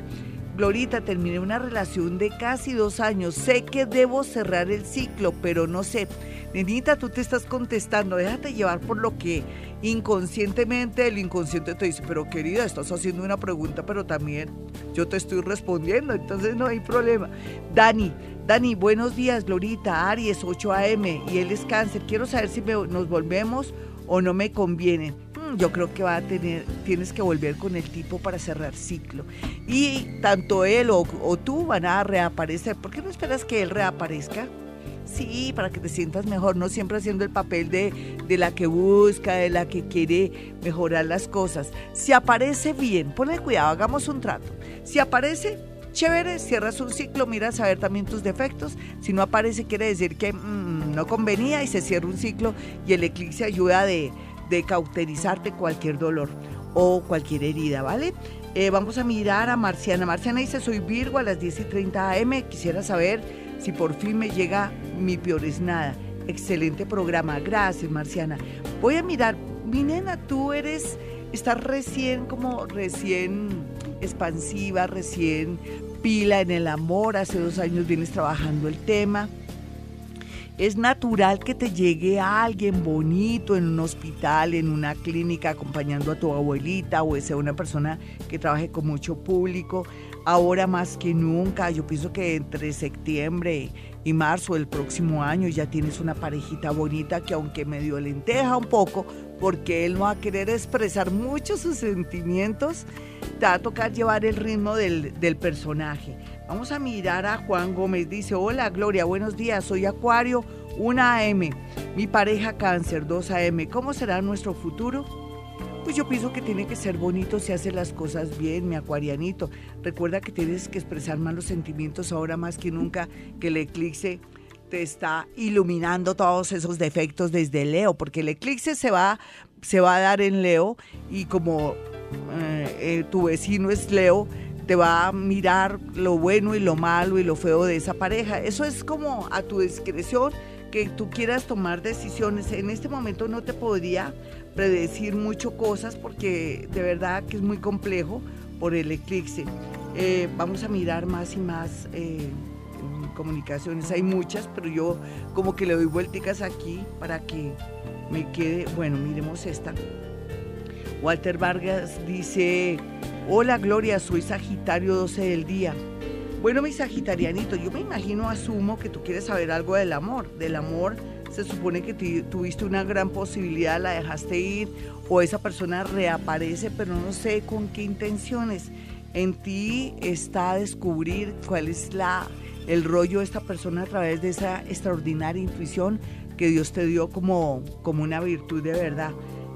Glorita, terminé una relación de casi dos años. Sé que debo cerrar el ciclo, pero no sé. Nenita, tú te estás contestando, déjate llevar por lo que inconscientemente el inconsciente te dice, pero querida, estás haciendo una pregunta, pero también yo te estoy respondiendo, entonces no hay problema. Dani, Dani, buenos días, Glorita, Aries, 8 AM, y él es cáncer. Quiero saber si nos volvemos o no me conviene. Mm, yo creo que va a tener, tienes que volver con el tipo para cerrar ciclo. Y tanto él o, o tú van a reaparecer. ¿Por qué no esperas que él reaparezca? Sí, para que te sientas mejor, no siempre haciendo el papel de, de, la que busca, de la que quiere mejorar las cosas. Si aparece bien, ponle cuidado, hagamos un trato. Si aparece, chévere, cierras un ciclo, miras a ver también tus defectos. Si no aparece, quiere decir que mm, no convenía y se cierra un ciclo y el eclipse ayuda de, de cauterizarte cualquier dolor o cualquier herida, ¿vale? Eh, vamos a mirar a Marciana. Marciana dice, soy Virgo a las 10 y 30 am. Quisiera saber si por fin me llega mi peor es nada. Excelente programa, gracias Marciana. Voy a mirar, mi nena, tú eres, estás recién como recién expansiva, recién pila en el amor, hace dos años vienes trabajando el tema. Es natural que te llegue a alguien bonito en un hospital, en una clínica, acompañando a tu abuelita o sea una persona que trabaje con mucho público. Ahora más que nunca, yo pienso que entre septiembre y marzo del próximo año ya tienes una parejita bonita que aunque medio lenteja un poco, porque él no va a querer expresar mucho sus sentimientos, te va a tocar llevar el ritmo del, del personaje. Vamos a mirar a Juan Gómez. Dice, hola Gloria, buenos días, soy Acuario 1 AM, mi pareja Cáncer 2 AM. ¿Cómo será nuestro futuro? Pues yo pienso que tiene que ser bonito si hace las cosas bien, mi acuarianito. Recuerda que tienes que expresar más los sentimientos ahora más que nunca que el eclipse te está iluminando todos esos defectos desde Leo, porque el eclipse se va, se va a dar en Leo y como eh, eh, tu vecino es Leo, te va a mirar lo bueno y lo malo y lo feo de esa pareja. Eso es como a tu discreción que tú quieras tomar decisiones. En este momento no te podría predecir mucho cosas porque de verdad que es muy complejo por el eclipse. Eh, vamos a mirar más y más eh, comunicaciones, hay muchas, pero yo como que le doy vuelticas aquí para que me quede, bueno, miremos esta. Walter Vargas dice, hola Gloria, soy Sagitario 12 del día. Bueno, mi Sagitarianito, yo me imagino, asumo que tú quieres saber algo del amor, del amor se supone que tuviste una gran posibilidad, la dejaste ir o esa persona reaparece, pero no sé con qué intenciones. En ti está descubrir cuál es la, el rollo de esta persona a través de esa extraordinaria intuición que Dios te dio como, como una virtud de verdad.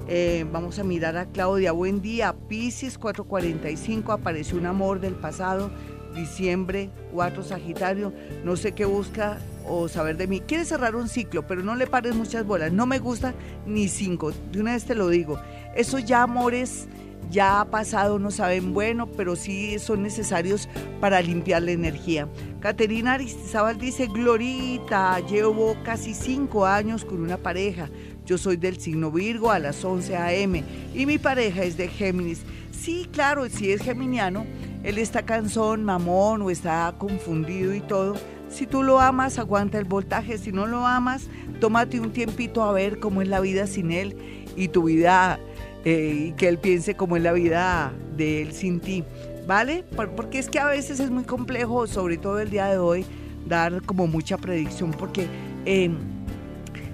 Eh, vamos a mirar a Claudia. Buen día, Pisces 445, apareció un amor del pasado, diciembre 4 Sagitario, no sé qué busca o saber de mí. Quiere cerrar un ciclo, pero no le pares muchas bolas. No me gusta ni cinco. De una vez te lo digo. Esos ya amores ya ha pasado, no saben bueno, pero sí son necesarios para limpiar la energía. Caterina Aristizábal dice, Glorita, llevo casi cinco años con una pareja. Yo soy del signo Virgo a las 11 a.m. y mi pareja es de Géminis. Sí, claro, si es geminiano, él está cansón, mamón o está confundido y todo si tú lo amas, aguanta el voltaje. Si no lo amas, tómate un tiempito a ver cómo es la vida sin él y tu vida, eh, y que él piense cómo es la vida de él sin ti. ¿Vale? Porque es que a veces es muy complejo, sobre todo el día de hoy, dar como mucha predicción, porque em,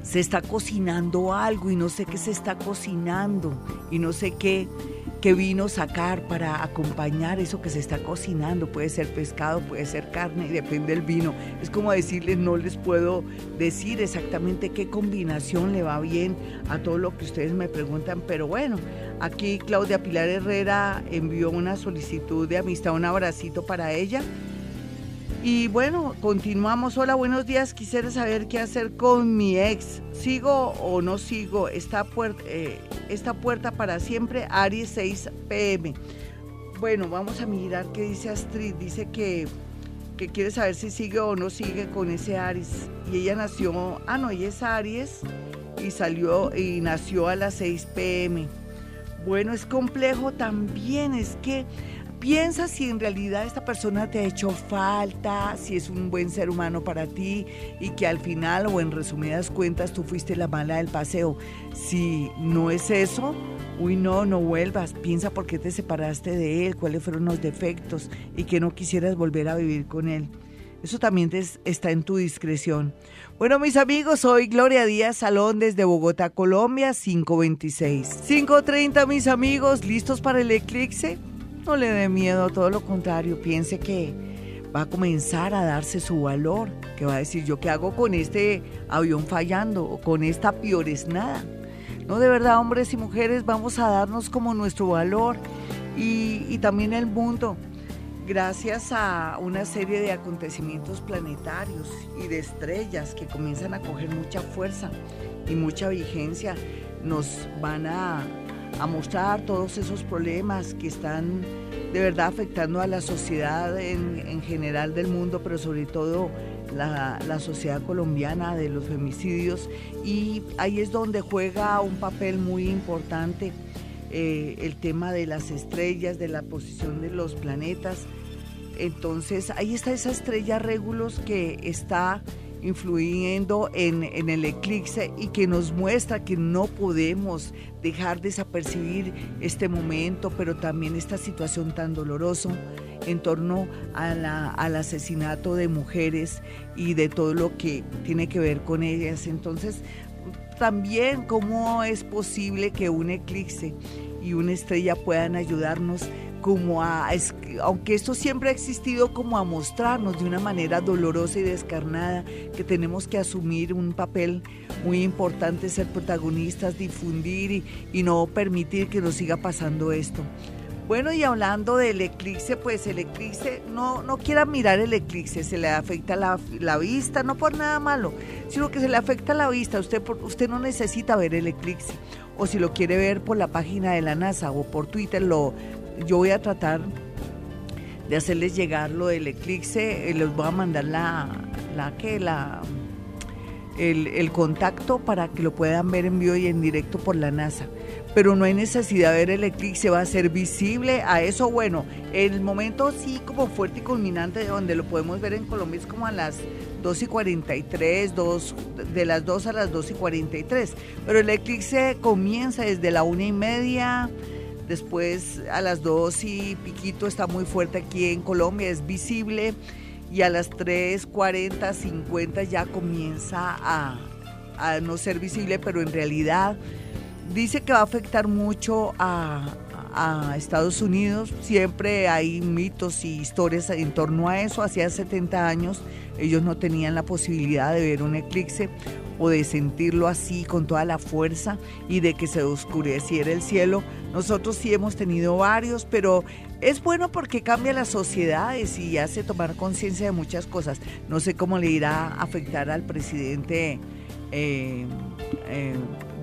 se está cocinando algo y no sé qué se está cocinando y no sé qué qué vino sacar para acompañar eso que se está cocinando. Puede ser pescado, puede ser carne, depende del vino. Es como decirles, no les puedo decir exactamente qué combinación le va bien a todo lo que ustedes me preguntan, pero bueno, aquí Claudia Pilar Herrera envió una solicitud de amistad, un abracito para ella. Y bueno, continuamos. Hola, buenos días. Quisiera saber qué hacer con mi ex. ¿Sigo o no sigo esta puerta, eh, esta puerta para siempre? Aries 6 pm. Bueno, vamos a mirar qué dice Astrid. Dice que, que quiere saber si sigue o no sigue con ese Aries. Y ella nació, ah, no, ella es Aries y salió y nació a las 6 pm. Bueno, es complejo también, es que Piensa si en realidad esta persona te ha hecho falta, si es un buen ser humano para ti y que al final o en resumidas cuentas tú fuiste la mala del paseo. Si no es eso, uy no, no vuelvas. Piensa por qué te separaste de él, cuáles fueron los defectos y que no quisieras volver a vivir con él. Eso también está en tu discreción. Bueno, mis amigos, soy Gloria Díaz Salón desde Bogotá, Colombia, 526. 530, mis amigos, ¿listos para el eclipse? No le dé miedo, todo lo contrario, piense que va a comenzar a darse su valor, que va a decir, yo qué hago con este avión fallando o con esta nada. No, de verdad, hombres y mujeres, vamos a darnos como nuestro valor y, y también el mundo, gracias a una serie de acontecimientos planetarios y de estrellas que comienzan a coger mucha fuerza y mucha vigencia, nos van a a mostrar todos esos problemas que están de verdad afectando a la sociedad en, general del mundo, pero sobre todo la, sociedad colombiana de los femicidios. Y ahí es donde juega un papel muy importante eh, el tema de las estrellas, de la posición de los planetas. Entonces ahí está esa estrella Regulus que está influyendo en, el eclipse y que nos muestra que no podemos dejar desapercibir este momento, pero también esta situación tan dolorosa en torno al asesinato de mujeres y de todo lo que tiene que ver con ellas. Entonces, también cómo es posible que un eclipse y una estrella puedan ayudarnos como a, aunque esto siempre ha existido, como a mostrarnos de una manera dolorosa y descarnada que tenemos que asumir un papel muy importante, ser protagonistas, difundir y, no permitir que nos siga pasando esto. Bueno, y hablando del eclipse, pues el eclipse, no, no quiera mirar el eclipse, se le afecta la, la, vista, no por nada malo, sino que se le afecta la vista. Usted, usted no necesita ver el eclipse, o si lo quiere ver por la página de la NASA o por Twitter, lo, yo voy a tratar de hacerles llegar lo del eclipse, eh, les voy a mandar la, la que la el, contacto para que lo puedan ver en vivo y en directo por la NASA. Pero no hay necesidad de ver el eclipse, va a ser visible a eso. Bueno, el momento sí como fuerte y culminante de donde lo podemos ver en Colombia es como a las 2 y 43, 2, de las 2 a las 2 y 43. Pero el eclipse comienza desde la una y media Después a las 2 y piquito está muy fuerte aquí en Colombia, es visible. Y a las 3, 40, 50 ya comienza a, no ser visible, pero en realidad dice que va a afectar mucho a, a Estados Unidos. Siempre hay mitos y historias en torno a eso. Hacía 70 años ellos no tenían la posibilidad de ver un eclipse o de sentirlo así con toda la fuerza y de que se oscureciera el cielo. Nosotros sí hemos tenido varios, pero es bueno porque cambia las sociedades y hace tomar conciencia de muchas cosas. No sé cómo le irá a afectar al presidente eh, eh,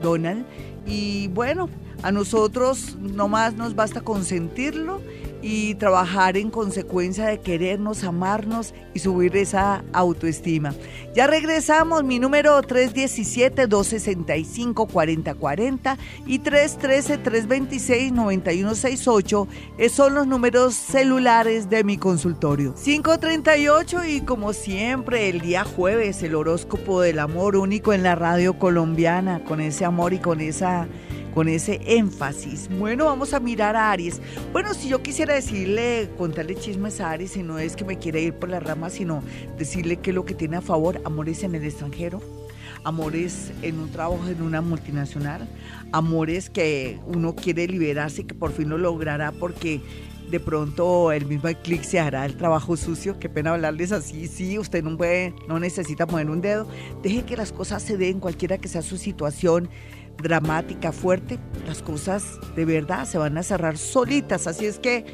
Donald. Y bueno, a nosotros nomás nos basta consentirlo y trabajar en consecuencia de querernos, amarnos y subir esa autoestima. Ya regresamos, mi número 317-265-4040 y 313-326-9168 son los números celulares de mi consultorio. 538 y como siempre el día jueves el horóscopo del amor único en la radio colombiana con ese amor y con esa con ese énfasis. Bueno, vamos a mirar a Aries. Bueno, si yo quisiera decirle, contarle chismes a Aries, y no es que me quiera ir por la rama, sino decirle que lo que tiene a favor, amores en el extranjero, amores en un trabajo en una multinacional, amores que uno quiere liberarse y que por fin lo logrará porque de pronto el mismo clic se hará el trabajo sucio. Qué pena hablarles así. Sí, usted no puede, no necesita poner un dedo. Deje que las cosas se den, cualquiera que sea su situación dramática, fuerte, las cosas de verdad se van a cerrar solitas. Así es que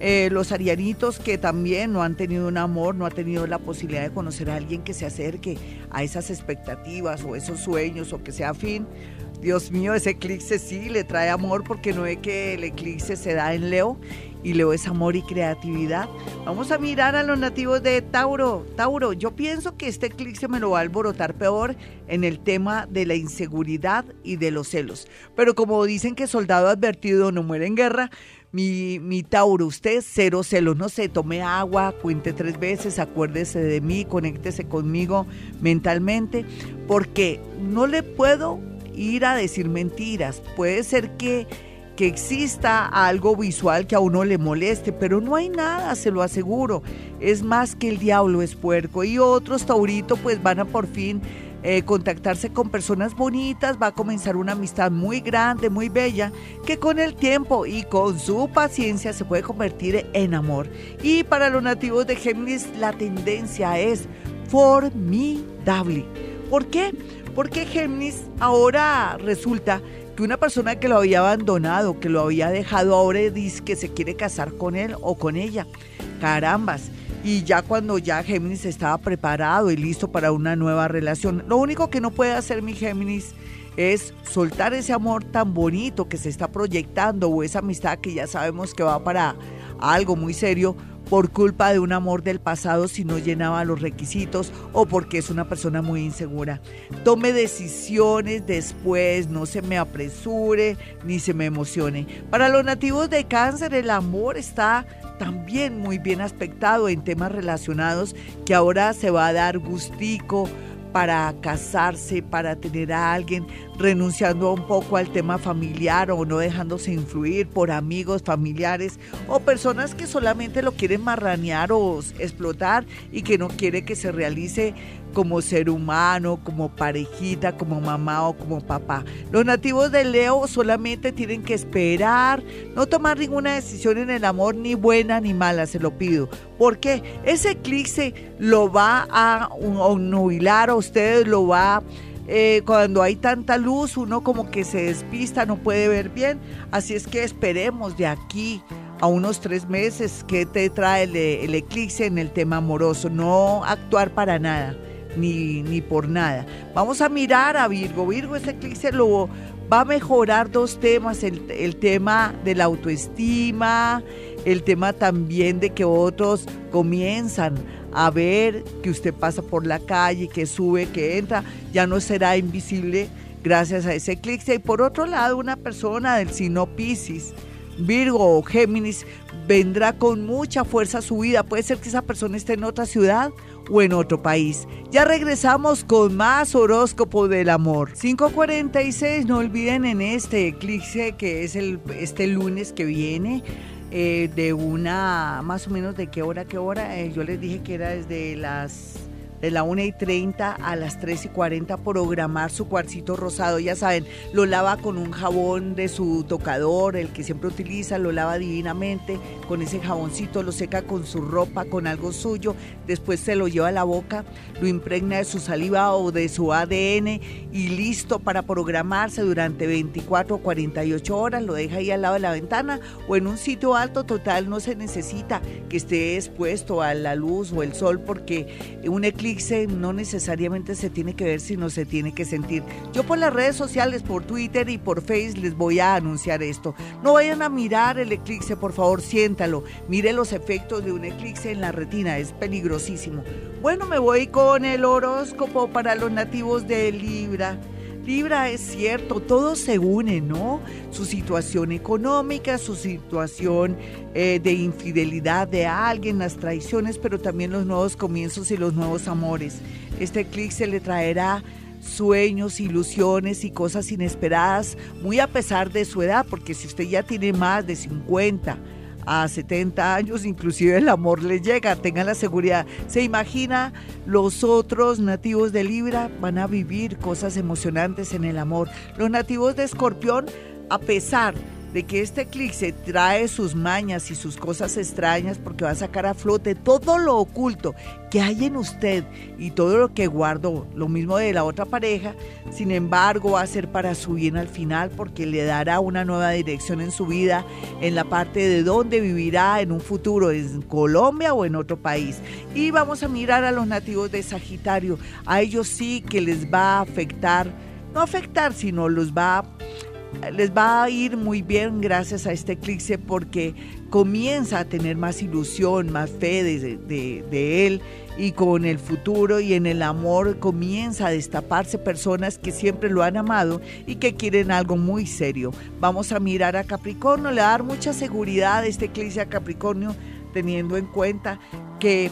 eh, los arianitos que también no han tenido un amor, no han tenido la posibilidad de conocer a alguien que se acerque a esas expectativas o esos sueños o que sea afín. Dios mío, ese eclipse sí le trae amor porque no es que el eclipse se da en Leo y Leo es amor y creatividad. Vamos a mirar a los nativos de Tauro. Tauro, yo pienso que este eclipse me lo va a alborotar peor en el tema de la inseguridad y de los celos. Pero como dicen que soldado advertido no muere en guerra, mi, mi, Tauro, usted cero celos, no sé, tome agua, cuente tres veces, acuérdese de mí, conéctese conmigo mentalmente, porque no le puedo ir a decir mentiras. Puede ser que que exista algo visual que a uno le moleste, pero no hay nada, se lo aseguro. Es más que el diablo es puerco. Y otros tauritos pues van a por fin eh, contactarse con personas bonitas, va a comenzar una amistad muy grande, muy bella, que con el tiempo y con su paciencia se puede convertir en amor. Y para los nativos de Géminis la tendencia es formidable. ¿Por qué? Porque Géminis ahora resulta que una persona que lo había abandonado, que lo había dejado, ahora dice que se quiere casar con él o con ella. Carambas. Y ya cuando ya Géminis estaba preparado y listo para una nueva relación, lo único que no puede hacer mi Géminis es soltar ese amor tan bonito que se está proyectando o esa amistad que ya sabemos que va para algo muy serio por culpa de un amor del pasado si no llenaba los requisitos o porque es una persona muy insegura. Tome decisiones después, no se me apresure ni se me emocione. Para los nativos de cáncer el amor está también muy bien aspectado en temas relacionados que ahora se va a dar gustico para casarse, para tener a alguien, renunciando un poco al tema familiar o no dejándose influir por amigos, familiares o personas que solamente lo quieren marranear o explotar y que no quiere que se realice como ser humano, como parejita, como mamá o como papá. Los nativos de Leo solamente tienen que esperar, no tomar ninguna decisión en el amor, ni buena ni mala, se lo pido. Porque ese eclipse lo va a nubilar a ustedes, lo va eh, cuando hay tanta luz, uno como que se despista, no puede ver bien. Así es que esperemos de aquí a unos tres meses que te trae el, el eclipse en el tema amoroso. No actuar para nada ni, ni por nada. Vamos a mirar a Virgo. Virgo, este eclipse lo va a mejorar dos temas, el, el tema de la autoestima, el tema también de que otros comienzan a ver que usted pasa por la calle, que sube, que entra, ya no será invisible gracias a ese eclipse. Y por otro lado, una persona del signo Pisces, Virgo o Géminis, vendrá con mucha fuerza a su vida. Puede ser que esa persona esté en otra ciudad o en otro país. Ya regresamos con más horóscopo del amor. 546, no olviden en este eclipse que es el, este lunes que viene. Eh, de una, más o menos de qué hora, qué hora, eh, yo les dije que era desde las de la 1 y 30 a las 3 y 40 programar su cuarcito rosado. Ya saben, lo lava con un jabón de su tocador, el que siempre utiliza, lo lava divinamente con ese jaboncito, lo seca con su ropa, con algo suyo, después se lo lleva a la boca, lo impregna de su saliva o de su ADN y listo para programarse durante 24 o 48 horas, lo deja ahí al lado de la ventana o en un sitio alto total, no se necesita que esté expuesto a la luz o el sol porque un eclipse no necesariamente se tiene que ver, sino se tiene que sentir. Yo por las redes sociales, por Twitter y por Facebook les voy a anunciar esto. No vayan a mirar el eclipse, por favor, siéntalo. Mire los efectos de un eclipse en la retina, es peligrosísimo. Bueno, me voy con el horóscopo para los nativos de Libra. Libra es cierto, todo se une, ¿no? Su situación económica, su situación eh, de infidelidad de alguien, las traiciones, pero también los nuevos comienzos y los nuevos amores. Este clic se le traerá sueños, ilusiones y cosas inesperadas, muy a pesar de su edad, porque si usted ya tiene más de 50, a 70 años, inclusive el amor le llega, tengan la seguridad. Se imagina los otros nativos de Libra van a vivir cosas emocionantes en el amor. Los nativos de Escorpión, a pesar de que este eclipse trae sus mañas y sus cosas extrañas porque va a sacar a flote todo lo oculto que hay en usted y todo lo que guardó, lo mismo de la otra pareja, sin embargo va a ser para su bien al final porque le dará una nueva dirección en su vida, en la parte de dónde vivirá en un futuro, en Colombia o en otro país. Y vamos a mirar a los nativos de Sagitario, a ellos sí que les va a afectar, no afectar, sino los va a les va a ir muy bien gracias a este eclipse porque comienza a tener más ilusión, más fe de, él y con el futuro y en el amor comienza a destaparse personas que siempre lo han amado y que quieren algo muy serio. Vamos a mirar a Capricornio, le va a dar mucha seguridad este eclipse a Capricornio teniendo en cuenta que eh,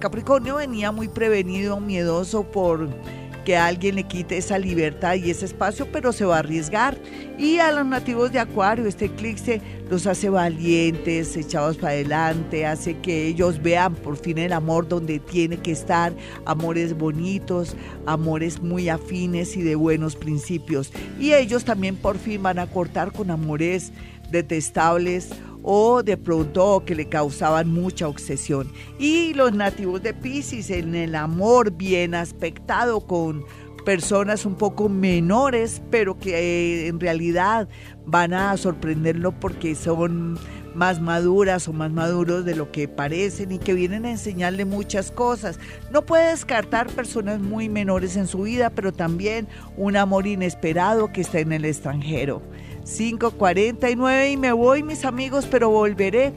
Capricornio venía muy prevenido, miedoso por que alguien le quite esa libertad y ese espacio, pero se va a arriesgar. Y a los nativos de Acuario, este eclipse los hace valientes, echados para adelante, hace que ellos vean por fin el amor donde tiene que estar, amores bonitos, amores muy afines y de buenos principios. Y ellos también por fin van a cortar con amores detestables o de pronto que le causaban mucha obsesión. Y los nativos de Pisces en el amor bien aspectado con personas un poco menores, pero que eh, en realidad van a sorprenderlo porque son más maduras o más maduros de lo que parecen y que vienen a enseñarle muchas cosas. No puede descartar personas muy menores en su vida, pero también un amor inesperado que está en el extranjero. 5.49 y me voy mis amigos, pero volveré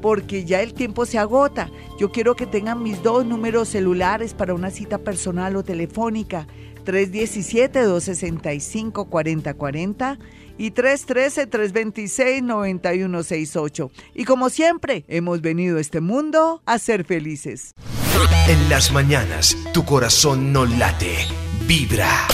porque ya el tiempo se agota. Yo quiero que tengan mis dos números celulares para una cita personal o telefónica. 317-265-4040 y 313-326-9168. Y como siempre, hemos venido a este mundo a ser felices. En las mañanas, tu corazón no late, vibra.